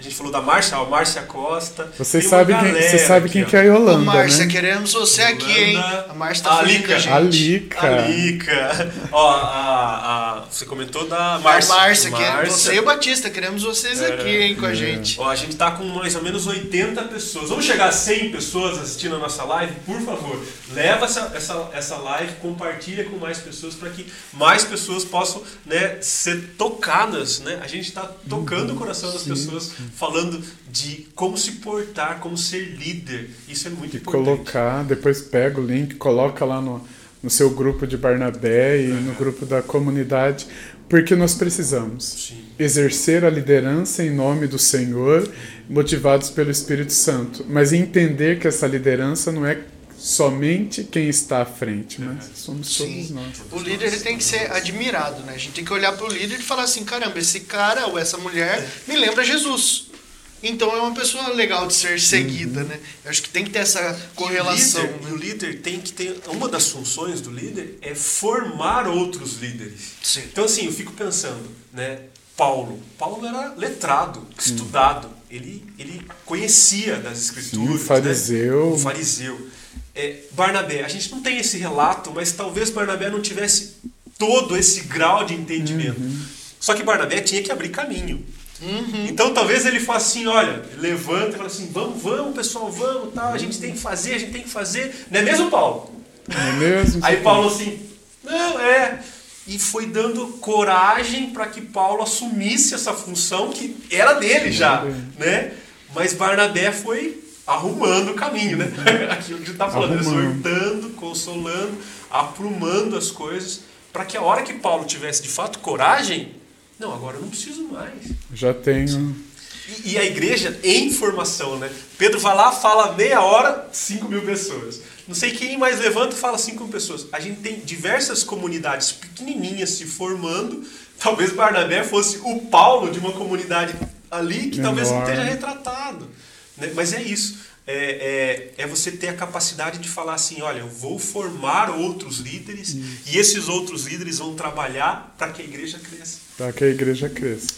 A: a. A gente falou da Márcia, a Márcia Costa. Uma
C: sabem quem, você sabe
A: aqui,
C: quem
A: ó.
C: que é a
B: Ô,
C: Yolanda,
B: Márcia,
C: né?
B: queremos você aqui, hein?
A: Yolanda,
B: A Márcia tá da gente.
C: A Lica.
A: A Lica. Ó, a, a, você comentou da Márcia.
B: Márcia, Márcia, que é
A: Márcia.
B: você e o Batista, queremos vocês
A: É,
B: aqui, hein, com a gente.
A: Ó, a gente tá com mais ou menos 80 pessoas. Vamos chegar a 100 pessoas assistindo a nossa live? Por favor, leva essa, essa, essa live, compartilha com mais pessoas para que mais pessoas possam né, ser tocadas. Né? A gente está tocando o coração das pessoas, falando de como se portar, como ser líder. Isso é muito
C: E
A: importante.
C: colocar, depois pega o link, coloca lá no, no seu grupo de Barnabé e no grupo da comunidade, porque nós precisamos
A: Sim.
C: exercer a liderança em nome do Senhor, motivados pelo Espírito Santo, mas entender que essa liderança não é somente quem está à frente, mas somos todos
B: Sim.
C: nós.
B: O líder ele tem que ser admirado, né? A gente tem que olhar pro líder e falar assim, caramba, esse cara ou essa mulher me lembra Jesus. Então é uma pessoa legal de ser seguida, né? Eu acho que tem que ter essa correlação.
A: E o, líder,
B: né?
A: o líder tem que ter. Uma das funções do líder é formar outros líderes.
B: Sim.
A: Então, assim, eu fico pensando, né? Paulo. Paulo era letrado, estudado. Ele, ele conhecia das escrituras.
C: Sim, fariseu.
A: Né? Fariseu. É, Barnabé, a gente não tem esse relato, mas talvez Barnabé não tivesse todo esse grau de entendimento. Só que Barnabé tinha que abrir caminho. Então talvez ele faça assim, olha, levanta e fala assim, vamos, vamos, pessoal, vamos, tal, a gente tem que fazer, a gente tem que fazer. Não é mesmo, Paulo?
C: Não é mesmo?
A: Aí Paulo assim, não, é. E foi dando coragem para que Paulo assumisse essa função que era dele já, né? Mas Barnabé foi arrumando o caminho, né? Aquilo que a gente tá falando, exortando, consolando, aprumando as coisas, para que a hora que Paulo tivesse de fato coragem, não, agora eu não preciso mais.
C: Já tenho.
A: E, e a igreja em formação, né? Pedro vai lá, fala meia hora, 5 mil pessoas. Não sei quem mais levanta e fala 5 mil pessoas. A gente tem diversas comunidades pequenininhas se formando. Talvez Barnabé fosse o Paulo de uma comunidade ali que talvez não
C: Menor.
A: esteja retratado. Né? Mas é isso. É, é, é você ter a capacidade de falar assim: olha, eu vou formar outros líderes e esses outros líderes vão trabalhar para que a igreja cresça.
C: Para que a igreja cresça.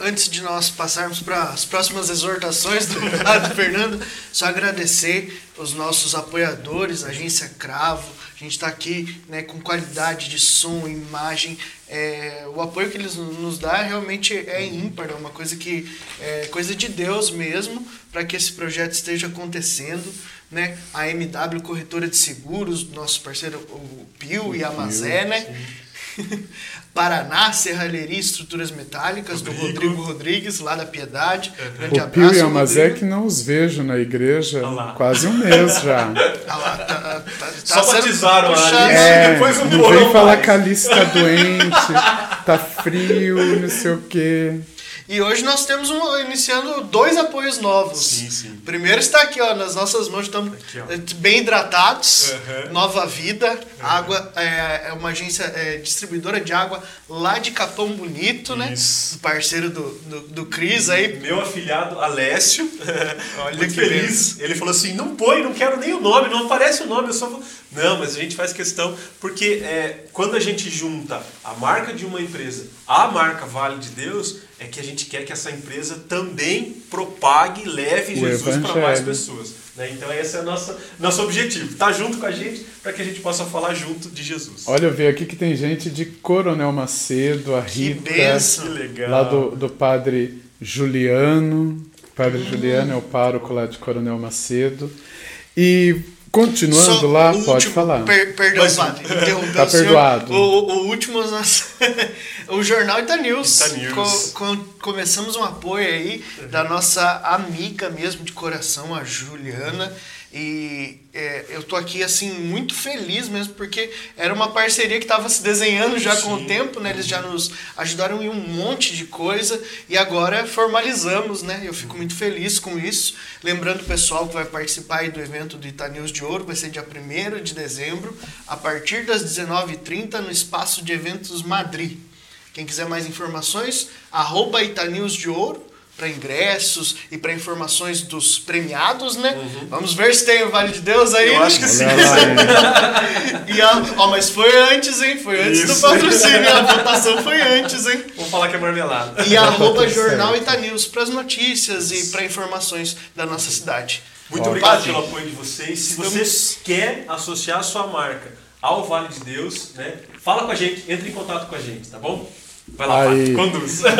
B: Antes de nós passarmos para as próximas exortações do Padre Fernando, só agradecer os nossos apoiadores, a Agência Cravo. A gente está aqui né, com qualidade de som, imagem. É, o apoio que eles nos dão realmente é ímpar, é uma coisa que é coisa de Deus mesmo, para que esse projeto esteja acontecendo. Né? A MW Corretora de Seguros, nosso parceiro o Pio e a Mazé, né? Paraná, Serralheria e Estruturas Metálicas, do
A: Rodrigo.
B: Rodrigo Rodrigues, lá da Piedade. Grande
C: O Pio
B: abraço,
C: e a Mazé
B: Rodrigo.
C: que não os vejo na igreja quase um mês já.
B: Ah lá, tá, tá, tá
A: Só batizaram a.
C: É,
A: depois não
C: vem falar
A: mais.
C: que a Alice tá doente, tá frio, não sei o quê.
B: E hoje nós temos um, iniciando dois apoios novos.
A: Sim, sim.
B: Primeiro está aqui, ó, nas nossas mãos, estamos
A: Aqui,
B: eh, bem hidratados,
A: Uhum.
B: Nova Vida, água, é, é uma agência é, distribuidora de água lá de Capão Bonito, né?
A: Isso.
B: Parceiro do, do, do Cris aí.
A: Meu afilhado Alessio,
B: Olha
A: muito
B: que
A: feliz. Ele falou assim: não põe, não quero nem o nome, não aparece o nome, eu só vou. Não, mas a gente faz questão, porque é, quando a gente junta a marca de uma empresa à marca Vale de Deus, é que a gente quer que essa empresa também propague e leve
C: O
A: Jesus para mais pessoas. Né? Então esse é o nosso, nosso objetivo, estar junto com a gente para que a gente possa falar junto de Jesus.
C: Olha, eu vi aqui que tem gente de Coronel Macedo, a
B: Que
C: Rita.
A: Que legal.
C: lá do, do padre Juliano. Padre Juliano é o pároco lá de Coronel Macedo. E continuando
B: Só
C: lá,
B: o
C: pode
B: último-
C: falar.
B: per- perdão,
A: Mas-
B: padre.
C: Tá
B: senhor.
C: perdoado.
B: O, o- o último, o jornal Ita News.
A: Ita News.
B: Co- co- começamos um apoio aí da nossa amiga mesmo de coração, a Juliana. E é, eu tô aqui assim muito feliz mesmo porque era uma parceria que estava se desenhando já com o
A: Sim.
B: tempo, né? Eles já nos ajudaram em um monte de coisa e agora formalizamos, né? Eu fico muito feliz com isso. Lembrando o pessoal que vai participar do evento do Ita News de Ouro, vai ser dia 1 de dezembro, a partir das 19h30 no espaço de eventos Madrid. Quem quiser mais informações, arroba Ita News de Ouro para ingressos e para informações dos premiados, né? Vamos ver se tem o Vale de Deus aí.
A: Uhum. Eu
B: né?
A: acho que sim.
B: E a, ó, mas foi antes, hein? Foi antes do
A: Isso.
B: patrocínio. A votação foi antes, hein?
A: Vamos falar que é marmelada.
B: E arroba
C: tudo
B: Jornal
C: certo.
B: Ita News para as notícias e para informações da nossa cidade.
A: Muito
C: Ó,
A: obrigado
B: Padre,
A: pelo apoio de vocês. Se
B: estamos-
A: você quer associar a sua marca ao Vale de Deus, né? Fala com a gente, entre em contato com a gente, tá bom? Vai lá,
C: Aí.
A: Conduz.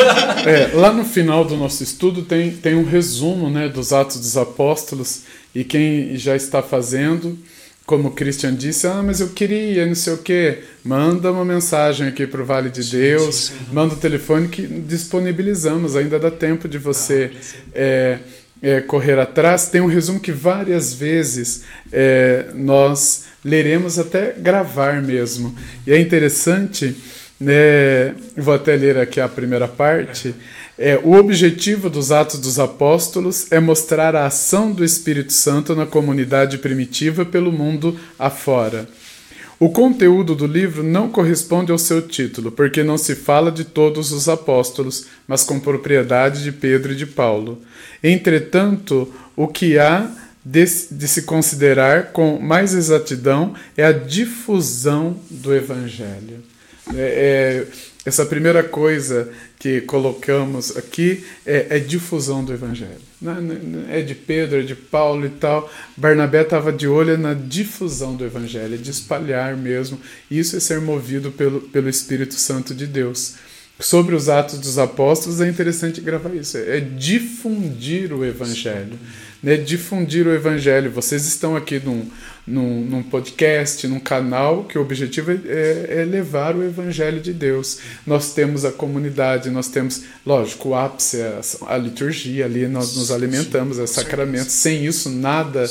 C: É, lá no final do nosso estudo tem, tem um resumo né, dos Atos dos Apóstolos e quem já está fazendo, como o Christian disse, ah, mas eu queria, não sei o quê, manda uma mensagem aqui para o Vale de Deus, manda o telefone que disponibilizamos, ainda dá tempo de você é, é, correr atrás. Tem um resumo que várias vezes é, nós leremos até gravar mesmo. E é interessante né, vou até ler aqui a primeira parte. É, o objetivo dos Atos dos Apóstolos é mostrar a ação do Espírito Santo na comunidade primitiva pelo mundo afora. O conteúdo do livro não corresponde ao seu título, porque não se fala de todos os apóstolos, mas com propriedade de Pedro e de Paulo. Entretanto, o que há de, de se considerar com mais exatidão é a difusão do Evangelho. É, é, essa primeira coisa que colocamos aqui é, é difusão do Evangelho. Não- É de Pedro, é de Paulo e tal. Barnabé estava de olho na difusão do Evangelho, é de espalhar mesmo. Isso é ser movido pelo, pelo Espírito Santo de Deus. Sobre os Atos dos Apóstolos é interessante gravar isso. É difundir o Evangelho. Né? Difundir o Evangelho. Vocês estão aqui num, num, num podcast, num canal que o objetivo é, é- é levar o Evangelho de Deus. Nós temos a comunidade, nós temos, lógico, o ápice, a, a liturgia ali, nós nos alimentamos, é sacramento. Sem isso, nada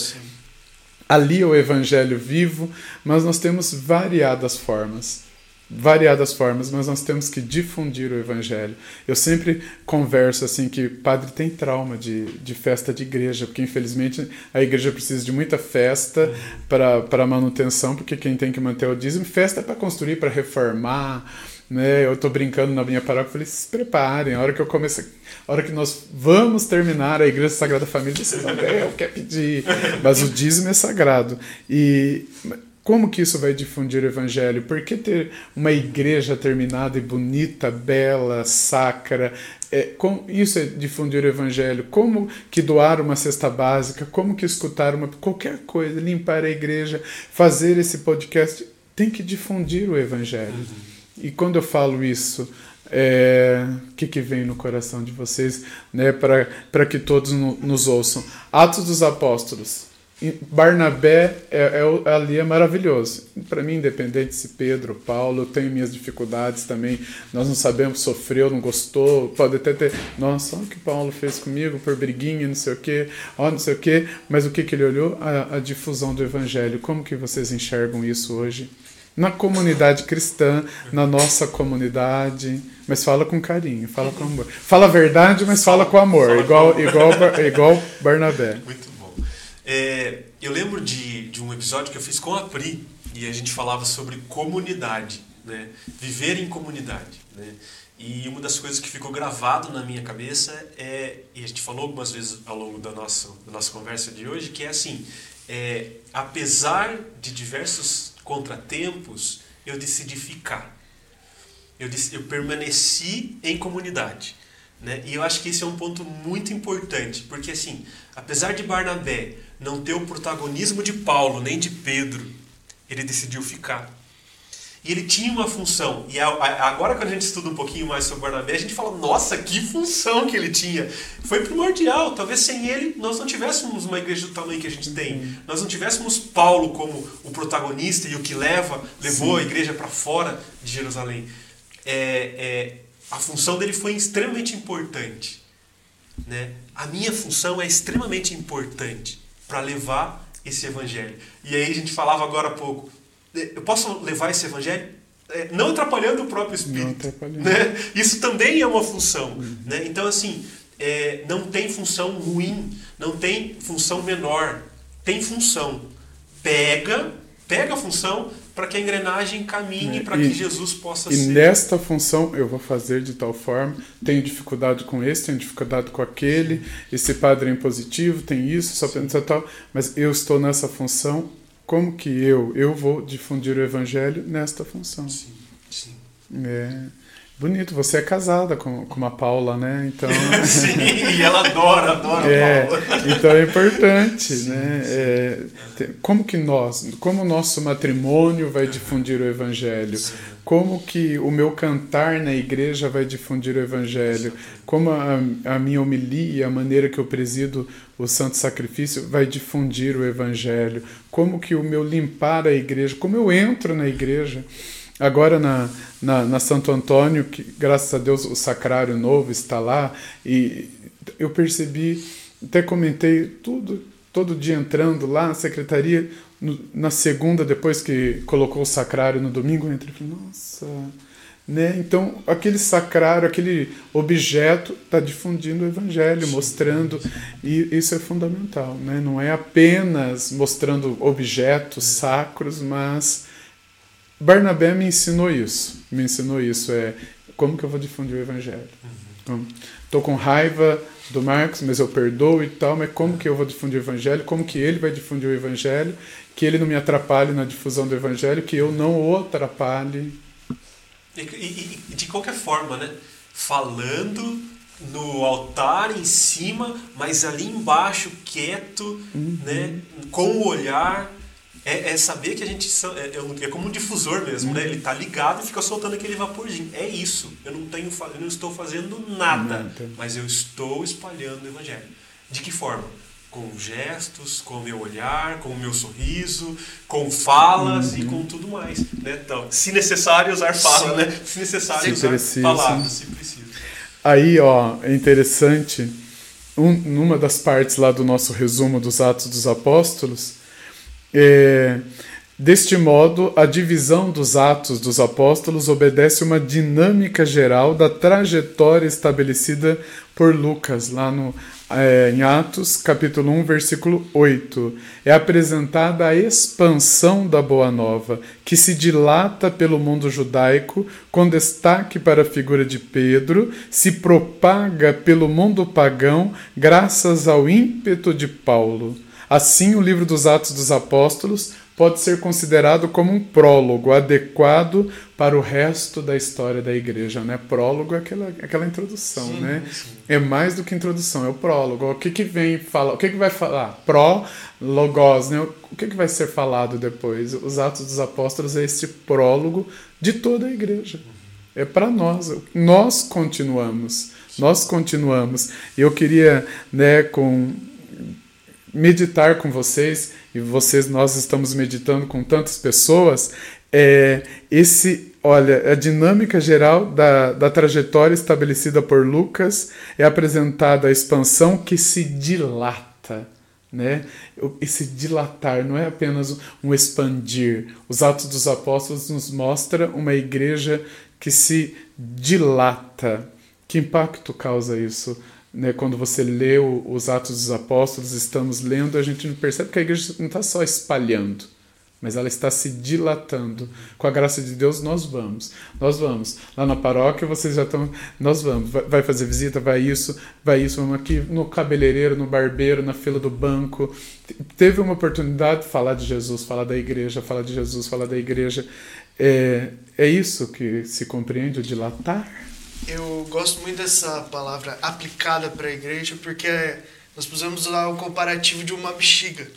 C: ali é o evangelho vivo, mas nós temos variadas formas. Variadas formas, mas nós temos que difundir o evangelho. Eu sempre converso assim que padre tem trauma de, de festa de igreja, porque infelizmente a igreja precisa de muita festa para manutenção, porque quem tem que manter o dízimo, festa é para construir, para reformar, né? Eu estou brincando na minha paróquia, falei, se preparem, a hora que eu comecei, a hora que nós vamos terminar a Igreja Sagrada Família, vocês vão ver, eu quero pedir, mas o dízimo é sagrado. E como que isso vai difundir o evangelho? Por que ter uma igreja terminada e bonita, bela, sacra? É, com, isso é difundir o evangelho. Como que doar uma cesta básica? Como que escutar uma qualquer coisa, limpar a igreja, fazer esse podcast? Tem que difundir o evangelho. E quando eu falo isso, é, que, que vem no coração de vocês, né, para que todos no, nos ouçam? Atos dos Apóstolos. Barnabé é, é, ali é maravilhoso. Para mim, independente se Pedro, Paulo, eu tenho minhas dificuldades também. Nós não sabemos, sofreu, não gostou. Pode até ter, nossa, olha o que Paulo fez comigo por briguinha, não sei o quê, ó, não sei o quê. Mas o que, que ele olhou? A, a difusão do evangelho. Como que vocês enxergam isso hoje? na comunidade cristã, na nossa comunidade, mas fala com carinho, fala com amor. Fala a verdade, mas fala, com amor, igual, igual, igual Barnabé.
A: Muito bom. É, eu lembro de, de um episódio que eu fiz com a Pri e a gente falava sobre comunidade, né? viver em comunidade. Né? E uma das coisas que ficou gravado na minha cabeça é, e a gente falou algumas vezes ao longo da nossa, da nossa conversa de hoje, que é assim, é, apesar de diversos contratempos, eu decidi ficar. Eu, eu permaneci em comunidade. Né? E eu acho que esse é um ponto muito importante, porque assim, apesar de Barnabé não ter o protagonismo de Paulo nem de Pedro, ele decidiu ficar. E ele tinha uma função. E agora, quando a gente estuda um pouquinho mais sobre Barnabé, a gente fala: nossa, que função que ele tinha! Foi primordial. Talvez sem ele nós não tivéssemos uma igreja do tamanho que a gente tem. Nós não tivéssemos Paulo como o protagonista e o que leva, levou Sim. a igreja para fora de Jerusalém. É, é, a função dele foi extremamente importante. Né? A minha função é extremamente importante para levar esse evangelho. E aí a gente falava agora há pouco eu posso levar esse evangelho é, não atrapalhando o próprio espírito. Né? Isso também é uma função. Uhum. Né? Então, assim, é, não tem função ruim, não tem função menor. Tem função. Pega, pega a função para que a engrenagem caminhe, é, para que Jesus possa
C: e
A: ser.
C: E nesta função eu vou fazer de tal forma, tenho dificuldade com esse, tenho dificuldade com aquele, esse padre é impositivo, tem isso, só pensa tal, mas eu estou nessa função como que eu eu vou difundir o evangelho nesta função?
A: Sim, sim.
C: É bonito. Você é casada com, com uma Paula, né? Então.
A: sim, e ela adora, adora
C: é, Paula. Então é importante, sim, né? Sim. É, como que nós, como o nosso matrimônio vai difundir o evangelho? Sim. Como que o meu cantar na igreja vai difundir o evangelho? Como a, a minha homilia, a maneira que eu presido o santo sacrifício vai difundir o evangelho? Como que o meu limpar a igreja, como eu entro na igreja? Agora na, na, na, Santo Antônio, que graças a Deus o sacrário novo está lá, e eu percebi, até comentei tudo, todo dia entrando lá na secretaria, no, na segunda, depois que colocou o sacrário no domingo, eu entrei e falei, nossa. Né? Então, aquele sacrário, aquele objeto está difundindo o evangelho, mostrando, e isso é fundamental. Né? Não é apenas mostrando objetos sacros, mas Barnabé me ensinou isso. Me ensinou isso. É como que eu vou difundir o evangelho? Uhum. Estou com raiva do Marcos, mas eu perdoo e tal, mas como que eu vou difundir o evangelho? Como que ele vai difundir o evangelho? Que ele não me atrapalhe na difusão do evangelho, que eu não o atrapalhe.
A: E, e, e de qualquer forma, né? Falando no altar em cima, mas ali embaixo quieto, uhum. né? Com o olhar é, é, saber que a gente é, é, é, como um difusor mesmo, né? Ele tá ligado e fica soltando aquele vaporzinho. É isso. Eu não tenho, eu não estou fazendo nada, mas eu estou espalhando o evangelho. De que forma? Com gestos, com o meu olhar, com o meu sorriso, com falas uhum. e com tudo mais. Né? Então, se necessário usar fala, né? Se necessário se usar precisa. palavras, se precisa.
C: Aí, ó, é interessante. Um, numa das partes lá do nosso resumo dos Atos dos Apóstolos, é, deste modo, a divisão dos Atos dos Apóstolos obedece uma dinâmica geral da trajetória estabelecida por Lucas, lá no, é, em Atos, capítulo 1, versículo 8. É apresentada a expansão da Boa Nova, que se dilata pelo mundo judaico, com destaque para a figura de Pedro, se propaga pelo mundo pagão, graças ao ímpeto de Paulo. Assim, o livro dos Atos dos Apóstolos pode ser considerado como um prólogo adequado para o resto da história da igreja, né? Prólogo é aquela, aquela introdução, sim, né? Sim. É mais do que introdução, é o prólogo. O que que vem fala, o que que vai falar? Pró, logos, né? O que que vai ser falado depois? Os Atos dos Apóstolos é este prólogo de toda a igreja. É para nós, nós continuamos. Nós continuamos. E eu queria, né, com meditar com vocês, e vocês, nós estamos meditando com tantas pessoas, é esse, olha, a dinâmica geral da, da trajetória estabelecida por Lucas é apresentada a expansão que se dilata. Né? Esse dilatar não é apenas um expandir. Os Atos dos Apóstolos nos mostra uma igreja que se dilata. Que impacto causa isso? Né? Quando você lê os Atos dos Apóstolos, estamos lendo, a gente não percebe que a igreja não está só espalhando mas ela está se dilatando. Com a graça de Deus, nós vamos. Nós vamos. Lá na paróquia, vocês já estão. Nós vamos. Vai fazer visita, vai isso, vai isso. Vamos aqui no cabeleireiro, no barbeiro, na fila do banco. Teve uma oportunidade de falar de Jesus, falar da igreja, falar de Jesus, falar da igreja. É, é isso que se compreende, o dilatar?
B: Eu gosto muito dessa palavra aplicada para a igreja, porque nós pusemos lá o comparativo de uma bexiga.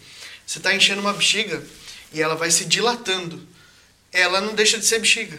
B: Você está enchendo uma bexiga e ela vai se dilatando. Ela não deixa de ser bexiga.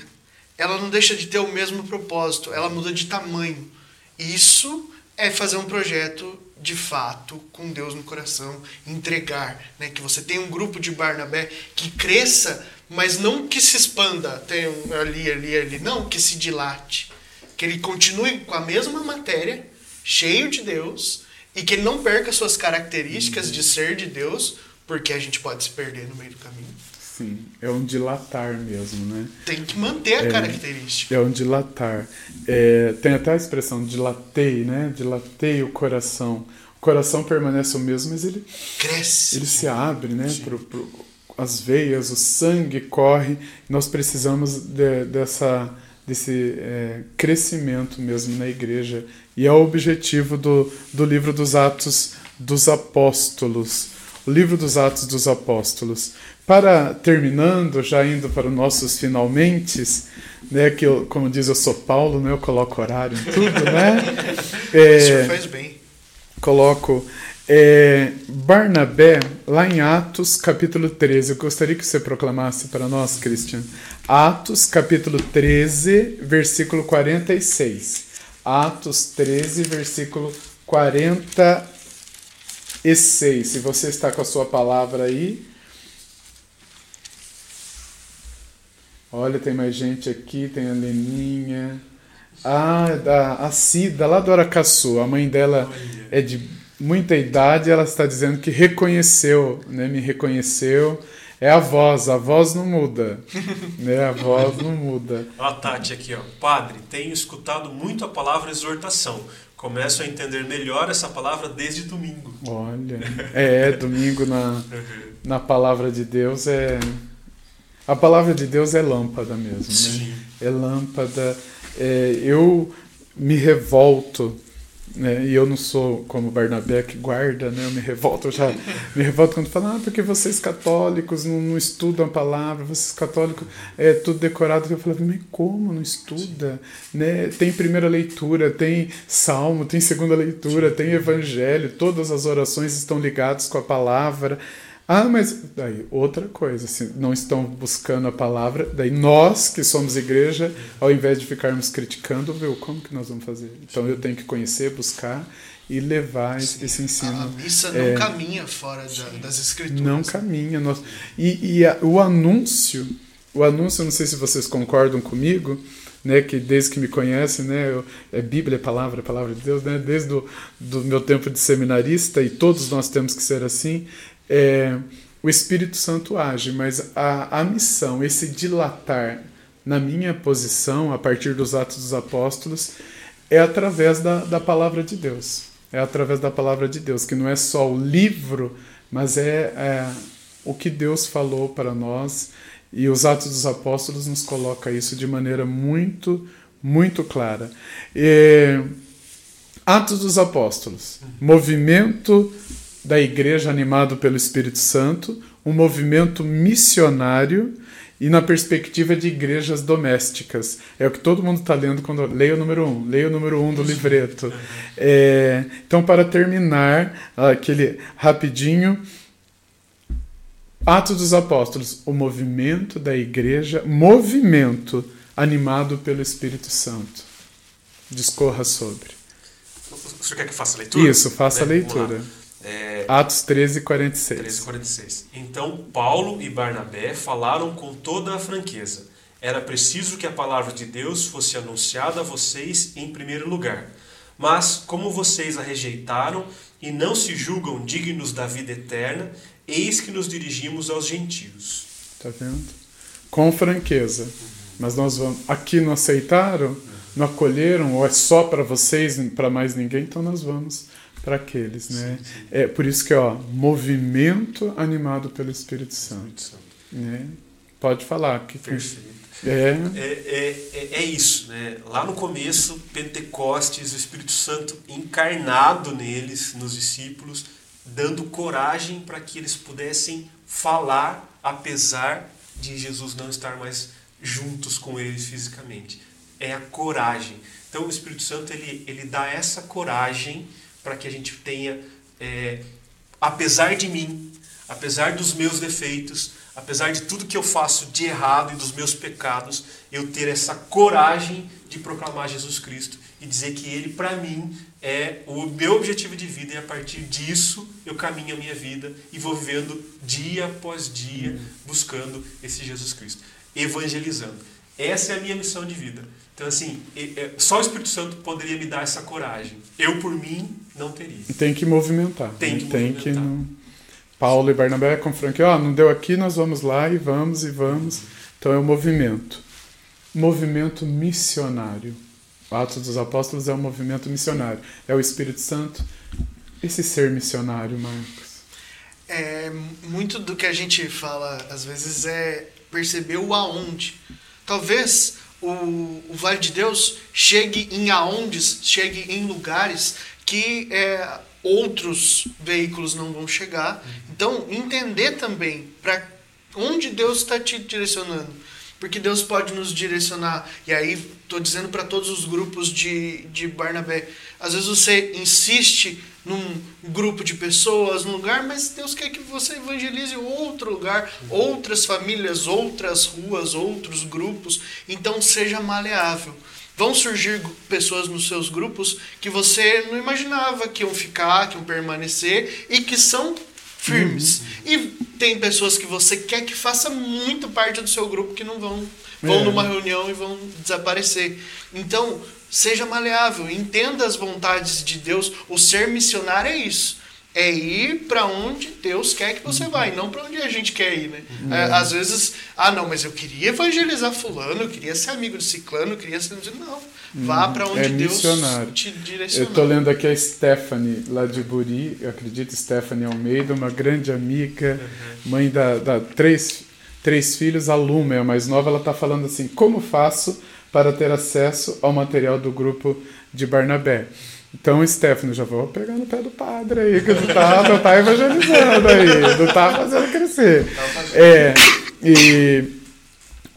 B: Ela não deixa de ter o mesmo propósito. Ela muda de tamanho. Isso é fazer um projeto de fato com Deus no coração, entregar, né? Que você tenha um grupo de Barnabé que cresça, mas não que se expanda, tem ali, ali, ali, não, que se dilate, que ele continue com a mesma matéria, cheio de Deus, e que ele não perca suas características de ser de Deus, porque a gente pode se perder no meio do caminho.
C: Sim, é um dilatar mesmo, né?
B: Tem que manter a é, característica.
C: É um dilatar. É, tem até a expressão dilatei, né? Dilatei o coração. O coração permanece o mesmo, mas ele
B: cresce.
C: Ele se abre, né? Pro, pro, as veias, o sangue corre. Nós precisamos de, dessa desse é, crescimento mesmo na igreja. E é o objetivo do, do livro dos Atos dos Apóstolos o livro dos Atos dos Apóstolos. Para terminando, já indo para os nossos finalmente, né, que eu, como diz, eu sou Paulo, né, eu coloco horário em tudo, né?
B: É, o senhor faz bem.
C: Coloco é, Barnabé, lá em Atos, capítulo 13. Eu gostaria que você proclamasse para nós, Christian. Atos, capítulo 13, versículo 46. Atos 13, versículo 46 e 6. Se você está com a sua palavra aí. Olha, tem mais gente aqui, tem a Leninha. Ah, da, a Cida, lá do Aracaçu. A mãe dela é de muita idade, ela está dizendo que reconheceu, né? Me reconheceu. É a voz, a voz não muda. né? A voz não muda.
A: Ó, a Tati aqui, ó. Padre, tenho escutado muito a palavra exortação começo a entender melhor essa palavra desde domingo.
C: Olha, é, domingo na, na palavra de Deus é. A palavra de Deus é lâmpada mesmo, né? Sim. É lâmpada. É, eu me revolto né? E eu não sou como Barnabé que guarda, né? Eu me revolto, já me revolto quando falam, ah, porque vocês católicos não, não estudam a palavra, vocês católicos é tudo decorado. Eu falo, mas como não estuda? Né? Tem primeira leitura, tem salmo, tem segunda leitura, tem evangelho, todas as orações estão ligadas com a palavra. Ah, mas daí outra coisa, se não estão buscando a palavra, daí nós que somos igreja, ao invés de ficarmos criticando, viu, como que nós vamos fazer? Então eu tenho que conhecer, buscar e levar Sim. esse ensino.
B: A missa não é, caminha fora da, das escrituras.
C: Não caminha. Nós, e, e a, o anúncio, o anúncio, não sei se vocês concordam comigo, né, que desde que me conhecem, né, eu, é Bíblia, é palavra, é palavra de Deus, né, desde o do meu tempo de seminarista, e todos nós temos que ser assim, é, o Espírito Santo age, mas a, a missão, esse dilatar na minha posição, a partir dos Atos dos Apóstolos, é através da, da palavra de Deus. É através da palavra de Deus, que não é só o livro, mas é, é o que Deus falou para nós. E os Atos dos Apóstolos nos coloca isso de maneira muito, muito clara. E, Atos dos Apóstolos, movimento da igreja animado pelo Espírito Santo, um movimento missionário e na perspectiva de igrejas domésticas. É o que todo mundo está lendo quando leia o número um, leia o número um do livreto. É, então, para terminar, aquele rapidinho, Atos dos Apóstolos, o movimento da igreja, movimento animado pelo Espírito Santo. Discorra sobre.
A: O senhor quer que faça a leitura?
C: Isso, faça é, a leitura. É, Atos 13, 46.
A: 13, 46. Então Paulo e Barnabé falaram com toda a franqueza. Era preciso que a palavra de Deus fosse anunciada a vocês em primeiro lugar. Mas como vocês a rejeitaram e não se julgam dignos da vida eterna, eis que nos dirigimos aos gentios.
C: Tá vendo? Com franqueza. Mas nós vamos. Aqui não aceitaram, não acolheram, ou é só para vocês, para mais ninguém, então nós vamos para aqueles, né?
A: Sim, sim.
C: É por isso que ó, movimento animado pelo Espírito Santo, né? Pode falar que
A: Perfeito.
C: é,
A: É, é, é, é isso, né? Lá no começo, Pentecostes, o Espírito Santo encarnado neles, nos discípulos, dando coragem para que eles pudessem falar, apesar de Jesus não estar mais juntos com eles fisicamente. É a coragem. Então o Espírito Santo ele, ele dá essa coragem para que a gente tenha, é, apesar de mim, apesar dos meus defeitos, apesar de tudo que eu faço de errado e dos meus pecados, eu ter essa coragem de proclamar Jesus Cristo e dizer que Ele, para mim, é o meu objetivo de vida e a partir disso eu caminho a minha vida e vou vivendo dia após dia buscando esse Jesus Cristo, evangelizando. Essa é a minha missão de vida. Então, assim, é- só o Espírito Santo poderia me dar essa coragem. Eu, por mim, não teria.
C: tem que movimentar.
A: Tem que
C: tem
A: movimentar.
C: que não... Paulo e Barnabé com Frank, ó, não deu aqui, nós vamos lá e vamos e vamos. Então é o movimento. Movimento missionário. Atos dos Apóstolos é um movimento missionário. É o Espírito Santo. Esse ser missionário, Marcos.
B: É, muito do que a gente fala, às vezes, é perceber o aonde. Talvez o, o Vale de Deus chegue em aondes, chegue em lugares que é, outros veículos não vão chegar. Então, entender também para onde Deus está te direcionando. Porque Deus pode nos direcionar. E aí, estou dizendo para todos os grupos de, de Barnabé. Às vezes você insiste num grupo de pessoas, num lugar, mas Deus quer que você evangelize outro lugar, outras famílias, outras ruas, outros grupos. Então, seja maleável. Vão surgir pessoas nos seus grupos que você não imaginava que iam ficar, que iam permanecer e que são firmes. E tem pessoas que você quer que faça muito parte do seu grupo que não vão vão
C: É.
B: numa reunião e vão desaparecer. Então, seja maleável, entenda as vontades de Deus. O ser missionário é isso. É ir para onde Deus quer que você vá, e não para onde a gente quer ir, né? É, às vezes, ah, não, mas eu queria evangelizar fulano, eu queria ser amigo de ciclano, eu queria ser... Não, vá para onde
C: É
B: Deus
C: missionário.
B: te
C: Eu
B: direcionar.
C: estou lendo aqui a Stephanie, lá de Buri, eu acredito, Stephanie Almeida, uma grande amiga, mãe da, da três, três filhos, a Luma é a mais nova, ela está falando assim, como faço para ter acesso ao material do grupo de Barnabé? Então, Stephanie, já vou pegar no pé do padre aí, que não tá, não tá evangelizando aí, não tá fazendo crescer. É, e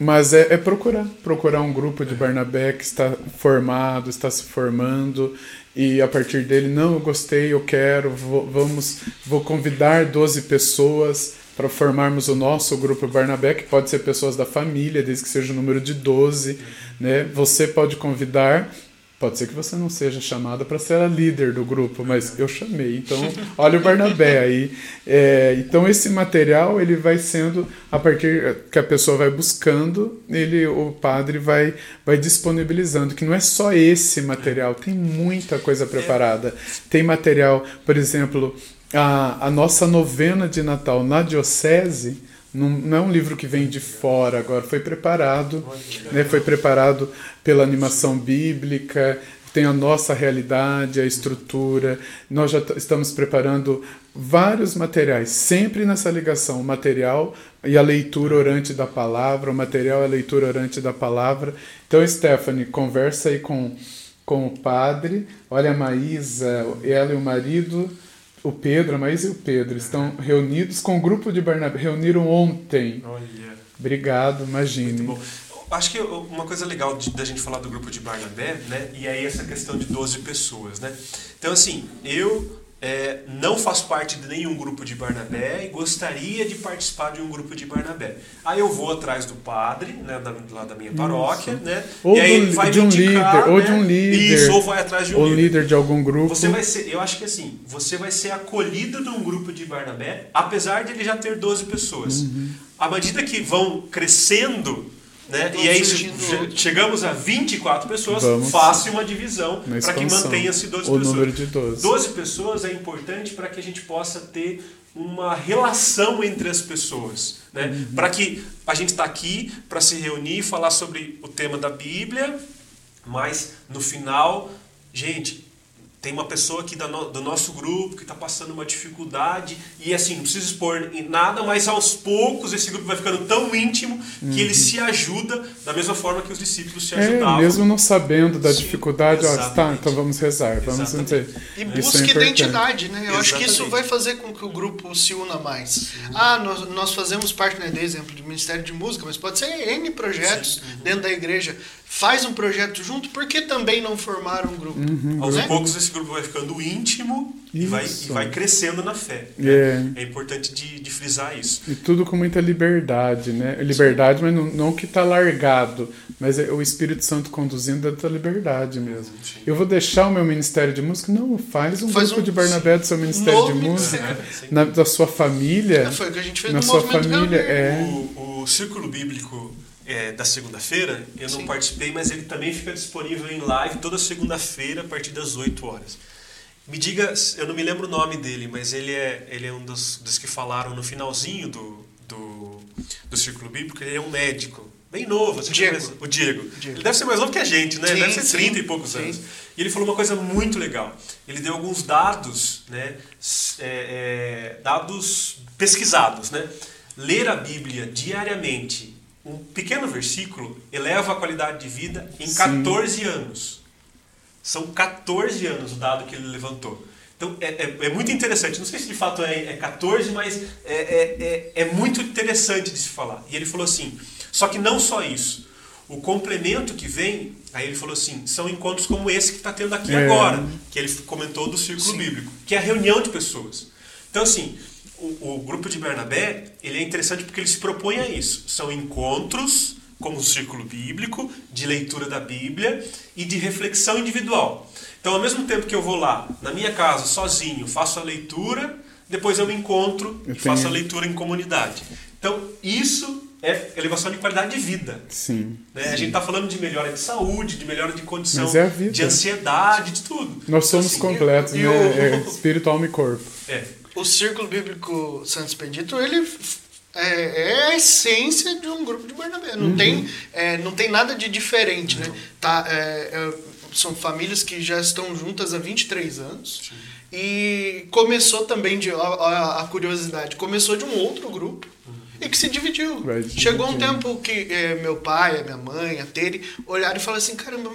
C: mas é, é procurar, procurar um grupo de Barnabé que está formado, está se formando, e a partir dele, não, eu gostei, eu quero, vou, vamos, vou convidar 12 pessoas para formarmos o nosso grupo Barnabé, que pode ser pessoas da família, desde que seja o número de 12, né? Você pode convidar, pode ser que você não seja chamada para ser a líder do grupo, mas eu chamei, então olha o Barnabé aí. É, então esse material ele vai sendo a partir que a pessoa vai buscando, ele o padre vai vai disponibilizando que não é só esse material, tem muita coisa preparada. Tem material, por exemplo, a, a nossa novena de Natal na diocese não, não é um livro que vem de fora agora, foi preparado, né, foi preparado pela animação bíblica, tem a nossa realidade, a estrutura. Nós já estamos preparando vários materiais, sempre nessa ligação, o material e a leitura orante da palavra, o material e a leitura orante da palavra. Então, Stephanie, conversa aí com, com o padre. Olha, a Maísa, ela e o marido, o Pedro, a Maísa e o Pedro, estão reunidos com o grupo de Barnabé. Reuniram ontem.
A: Olha.
C: Obrigado, imagine.
A: Muito bom. Acho que uma coisa legal da gente falar do grupo de Barnabé, né? E aí essa questão de 12 pessoas, né? Então, assim, eu é, não faço parte de nenhum grupo de Barnabé e gostaria de participar de um grupo de Barnabé. Aí eu vou atrás do padre, né? Da, lá da minha paróquia, né?
C: Ou
A: e aí
C: do- de um
A: indicar,
C: líder, ou
A: né?
C: de um líder.
A: Isso, ou vai atrás de um
C: Ou
A: líder.
C: líder de algum grupo.
A: Você vai ser, eu acho que assim, você vai ser acolhido num grupo de Barnabé, apesar de ele já ter 12 pessoas. À medida que vão crescendo, né? E aí, se
B: surgindo
A: che-
B: outros.
A: chegamos a 24 pessoas,
C: Vamos
A: faça uma divisão para que mantenha-se 12
C: O
A: pessoas.
C: número de 12.
A: 12 pessoas é importante para que a gente possa ter uma relação entre as pessoas, né?
C: Uhum.
A: Para que a gente está aqui para se reunir e falar sobre o tema da Bíblia, mas no final, gente, tem uma pessoa aqui no- do nosso grupo que está passando uma dificuldade e assim, não precisa expor em nada, mas aos poucos esse grupo vai ficando tão íntimo que ele se ajuda da mesma forma que os discípulos se
C: Uhum. É,
A: ajudavam.
C: mesmo não sabendo da
A: Sim,
C: dificuldade, ó, tá,
A: exatamente.
C: então vamos rezar, vamos
A: Exatamente.
C: dizer.
B: E
C: Isso é
B: busca
C: importante.
B: identidade, né? Eu acho que isso
A: Exatamente.
B: vai fazer com que o grupo se una mais. Ah, nós, nós fazemos parte, né, de exemplo, do Ministério de Música, mas pode ser N projetos dentro da igreja. Faz um projeto junto, por que também não formar um grupo?
A: Aos
B: Né?
A: poucos esse grupo vai ficando íntimo e vai, e vai crescendo na fé.
C: É.
A: né? É importante de, de frisar isso.
C: E tudo com muita liberdade, né? Liberdade, mas não, não que está largado, mas é o Espírito Santo conduzindo dentro da liberdade mesmo. Eu vou deixar o meu ministério de música? Não, faz um
B: Faz
C: grupo
B: um-
C: de Barnabé do seu ministério de
B: Novo
C: música,
B: ministério.
C: na, da sua família,
B: Foi o que a gente fez
C: na
B: no
C: sua família. É.
A: O, o Círculo Bíblico é, da segunda-feira, eu não
B: Sim.
A: participei, mas ele também fica disponível em live toda segunda-feira a partir das 8 horas. Me diga, eu não me lembro o nome dele, mas ele é, ele é um dos, dos que falaram no finalzinho do, do, do Círculo Bíblico, ele é um médico. Bem novo, assim,
B: Diego.
A: o Diego.
B: Diego.
A: Ele deve ser mais novo que a gente, né?
B: Sim,
A: deve ser
B: sim,
A: 30 e poucos
B: sim.
A: anos. E ele falou uma coisa muito legal. Ele deu alguns dados, né? é, é, dados pesquisados, né? Ler a Bíblia diariamente, um pequeno versículo, eleva a qualidade de vida em
C: Sim.
A: 14 anos. São 14 anos o dado que ele levantou. Então é, é, é muito interessante. Não sei se de fato é, é 14, mas é, é, é, é muito interessante de se falar. E ele falou assim: só que não só isso. O complemento que vem, aí ele falou assim: são encontros como esse que está tendo aqui
C: É.
A: agora, que ele comentou do Círculo
B: Sim.
A: Bíblico, que é a reunião de pessoas. Então, assim, o, o grupo de Bernabé ele é interessante porque ele se propõe a isso. São encontros, como o Círculo Bíblico, de leitura da Bíblia e de reflexão individual. Então, ao mesmo tempo que eu vou lá, na minha casa, sozinho, faço a leitura, depois eu me encontro
C: Eu
A: e faço a leitura em comunidade. Então, isso é elevação de qualidade de vida.
C: Sim.
A: Né? A gente está falando de melhora de saúde, de melhora de condição
C: é
A: de ansiedade, de tudo.
C: Nós somos
A: Então, assim,
C: completos,
B: e
C: né? É espírito, alma e corpo.
A: É.
B: O Círculo Bíblico Santo Expedito, ele é, é a essência de um grupo de Barnabé. Não, tem, é, não tem nada de diferente, né? Tá, é, é, são famílias que já estão juntas há 23 anos. E começou também de. A, a- a curiosidade, começou de um outro grupo. E que se dividiu.
C: Vai
B: Chegou um tempo que é, meu pai, a minha mãe, a Tere olharam e falaram assim: caramba,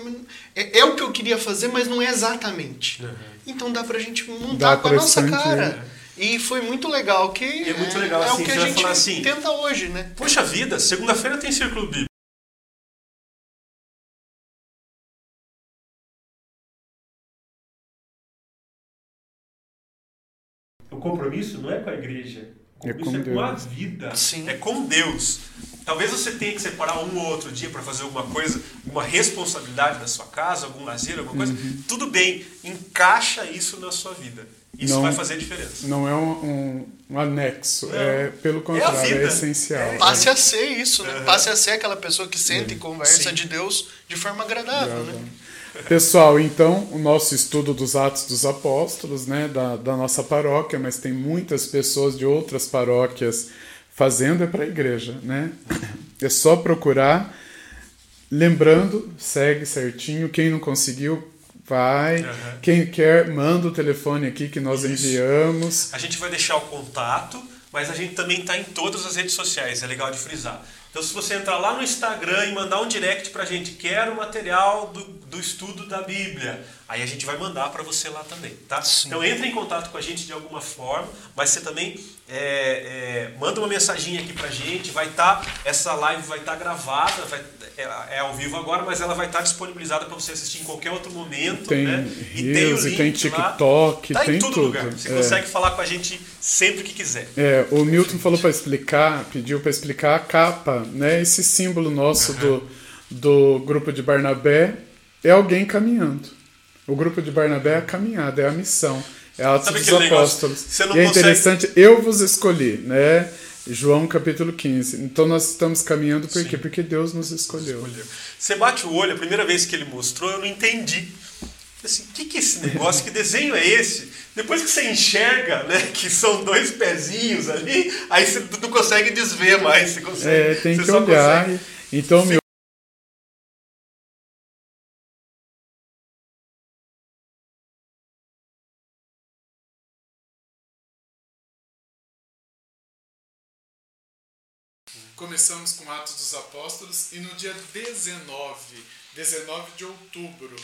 B: é, é o que eu queria fazer, mas não é exatamente. Então dá pra gente montar
C: Dá
B: com a nossa cara. E foi muito legal que
A: E é muito legal,
B: é
A: assim,
B: o que
A: você
B: a gente
A: assim,
B: tenta hoje, né?
A: Poxa vida, segunda-feira tem Círculo Bíblico. O compromisso não é com a igreja. O
C: É
A: compromisso
C: com
A: é com a
C: Deus.
A: vida.
B: Sim.
A: É com Deus. Talvez você tenha que separar um ou outro dia para fazer alguma coisa, uma responsabilidade na sua casa, algum lazer, alguma coisa. Tudo bem, encaixa isso na sua vida. Isso
C: Não-
A: vai fazer diferença.
C: Não é um, um- um anexo,
A: Não.
C: é pelo contrário, é,
A: vida.
C: essencial.
A: É.
B: Passe a ser isso, né?
A: Uhum.
B: Passe a ser aquela pessoa que senta e conversa
A: Sim.
B: de Deus de forma agradável, né?
C: Pessoal, então, o nosso estudo dos Atos dos Apóstolos, né, da, da nossa paróquia, mas tem muitas pessoas de outras paróquias fazendo, é para a igreja, né? É só procurar. Lembrando, segue certinho. Quem não conseguiu, vai.
A: Uhum.
C: Quem quer, manda o telefone aqui que nós
A: Isso.
C: enviamos.
A: A gente vai deixar o contato, mas a gente também está em todas as redes sociais, é legal de frisar. Então, se você entrar lá no Instagram e mandar um direct para a gente, quero o material do, do estudo da Bíblia, aí a gente vai mandar para você lá também, tá?
B: Sim.
A: Então, entre em contato com a gente de alguma forma, mas você também é, é, manda uma mensaginha aqui para a gente, vai estar, essa live vai estar gravada, vai- é, é ao vivo agora, mas ela vai estar disponibilizada para você assistir em qualquer outro momento,
C: Tem
A: né?
C: Reels e tem
A: lá.
C: TikTok,
A: Tá
C: tem
A: em todo
C: tudo.
A: lugar. Você
C: É.
A: consegue falar com a gente sempre que quiser.
C: É, o Milton falou para explicar, pediu para explicar a capa, né? Esse símbolo nosso do, do grupo de Barnabé é alguém caminhando. O grupo de Barnabé é a caminhada, é a missão, é a Atos dos
A: negócio?
C: Apóstolos.
A: Você não
C: e é
A: consegue-
C: interessante, eu vos escolhi, né?
D: João capítulo 15. Então nós estamos caminhando por quê? Porque Deus nos escolheu.
A: escolheu. Você bate o olho, a primeira vez que ele mostrou, eu não entendi. Assim, o que, que é esse negócio? Que desenho é esse? Depois que você enxerga, né, que são dois pezinhos ali, aí você não consegue desver mais. Você consegue,
D: é, tem que olhar. Consegue... Então, meu
C: Começamos com Atos dos Apóstolos e no dia 19, 19 de outubro,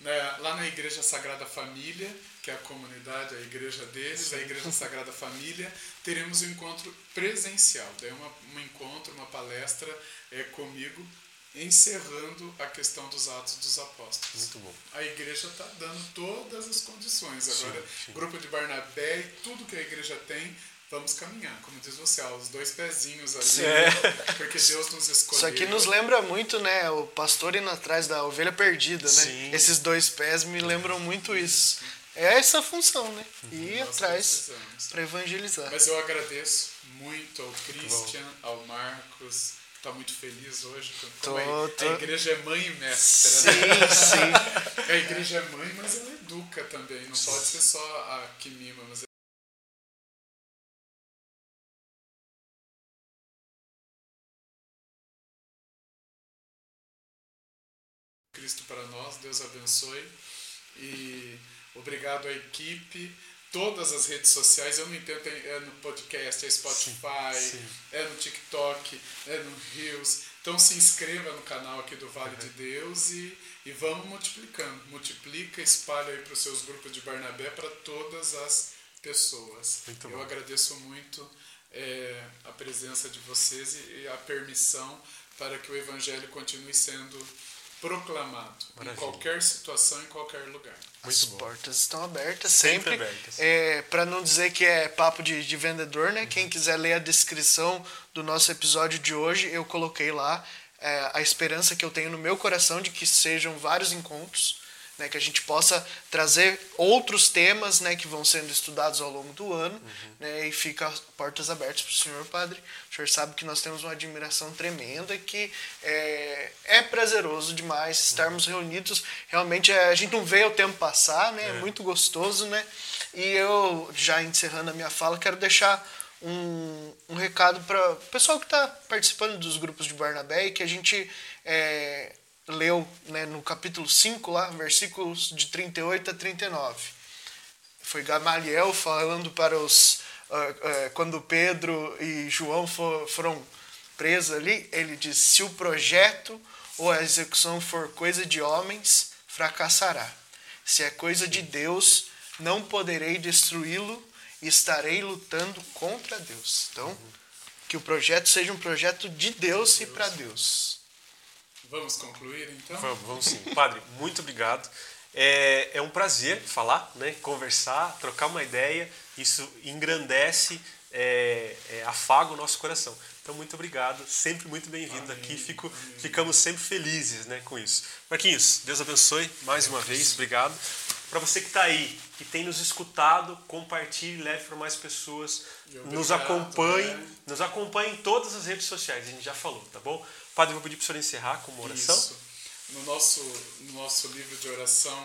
C: né, lá na Igreja Sagrada Família, que é a comunidade, a igreja deles, a Igreja Sagrada Família, teremos um encontro presencial. Daí uma, um encontro, uma palestra é, comigo, encerrando a questão dos Atos dos Apóstolos.
A: Muito bom.
C: A igreja está dando todas as condições. Agora, sim, sim. grupo de Barnabé e tudo que a igreja tem vamos caminhar, como diz você, ó, os dois pezinhos ali, é. porque Deus nos escolheu.
B: Isso aqui nos lembra muito, né, o pastor indo atrás da ovelha perdida, né? Sim. Esses dois pés me lembram muito isso. É essa a função, né? Uhum. Ir Nós atrás para evangelizar.
C: Mas eu agradeço muito ao Christian, ao Marcos, tá muito feliz hoje. Tô, a, tô. a igreja é mãe e mestra.
B: Sim, né? sim.
C: A igreja é mãe, mas ela educa também. Não pode ser só a que mima, mas Cristo para nós. Deus abençoe. E obrigado à equipe. Todas as redes sociais, eu não entendo, é no podcast, é Spotify, sim, sim. é no TikTok, é no Reels. Então se inscreva no canal aqui do Vale uhum. de Deus e, e vamos multiplicando. Multiplica, espalha aí para os seus grupos de Barnabé para todas as pessoas. Muito eu bom. agradeço muito é, a presença de vocês e, e a permissão para que o Evangelho continue sendo proclamado Maravilha. em qualquer situação, em qualquer lugar.
B: Muito As bom. portas estão abertas sempre. sempre abertas. É, Para não dizer que é papo de, de vendedor, né? Uhum. Quem quiser ler a descrição do nosso episódio de hoje, eu coloquei lá é, a esperança que eu tenho no meu coração de que sejam vários encontros né, que a gente possa trazer outros temas né, que vão sendo estudados ao longo do ano uhum. né, e fica portas abertas para o senhor, padre. O senhor sabe que nós temos uma admiração tremenda e que é, é prazeroso demais estarmos uhum. reunidos. Realmente é, a gente não vê o tempo passar, né, é. é muito gostoso. Né, e eu, já encerrando a minha fala, quero deixar um, um recado para o pessoal que está participando dos grupos de Barnabé e que a gente é, leu né, no capítulo 5, lá, versículos de 38 a 39. Foi Gamaliel falando para os. Uh, uh, quando Pedro e João for, foram presos ali, ele diz: Se o projeto ou a execução for coisa de homens, fracassará. Se é coisa de Deus, não poderei destruí-lo e estarei lutando contra Deus. Então, que o projeto seja um projeto de Deus e para Deus.
C: Vamos concluir então?
A: Vamos, vamos sim. Padre, muito obrigado. É, é um prazer falar, né, conversar, trocar uma ideia. Isso engrandece, é, é, afaga o nosso coração. Então, muito obrigado. Sempre muito bem-vindo aqui. Fico, ficamos sempre felizes né, com isso. Marquinhos, Deus abençoe mais uma vez. Obrigado. Para você que está aí, que tem nos escutado, compartilhe, leve para mais pessoas. Obrigado, nos acompanhe, né? nos acompanhe em todas as redes sociais. A gente já falou, tá bom? Padre, vou pedir para o senhor encerrar com uma oração. Isso.
C: No nosso, no nosso livro de oração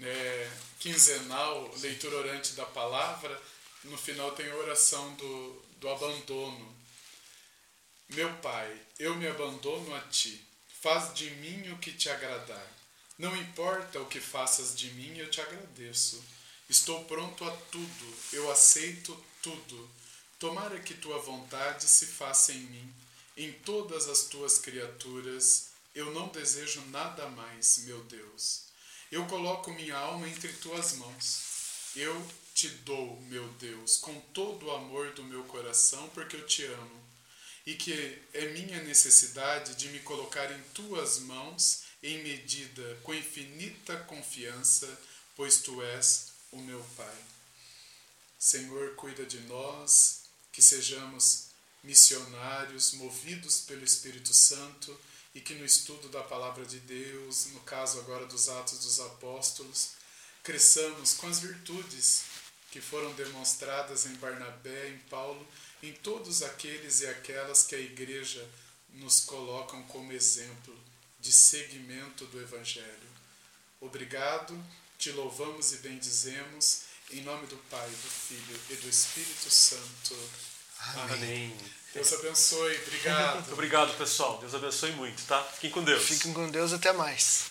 C: é, quinzenal, leitura orante da palavra, no final tem a oração do, do abandono. Meu Pai, eu me abandono a Ti. Faz de mim o que te agradar. Não importa o que faças de mim, eu te agradeço. Estou pronto a tudo, eu aceito tudo. Tomara que tua vontade se faça em mim em todas as tuas criaturas, eu não desejo nada mais, meu Deus. Eu coloco minha alma entre tuas mãos. Eu te dou, meu Deus, com todo o amor do meu coração, porque eu te amo. E que é minha necessidade de me colocar em tuas mãos em medida com infinita confiança, pois tu és o meu Pai. Senhor, cuida de nós, que sejamos missionários movidos pelo Espírito Santo e que no estudo da palavra de Deus, no caso agora dos Atos dos Apóstolos, cresçamos com as virtudes que foram demonstradas em Barnabé, em Paulo em todos aqueles e aquelas que a Igreja nos colocam como exemplo de seguimento do Evangelho. Obrigado, te louvamos e bendizemos, em nome do Pai, do Filho e do Espírito Santo.
A: Amém.
C: Deus abençoe. Obrigado.
A: Muito obrigado, pessoal. Deus abençoe muito, tá? Fiquem com Deus.
B: Fiquem com Deus. Até mais.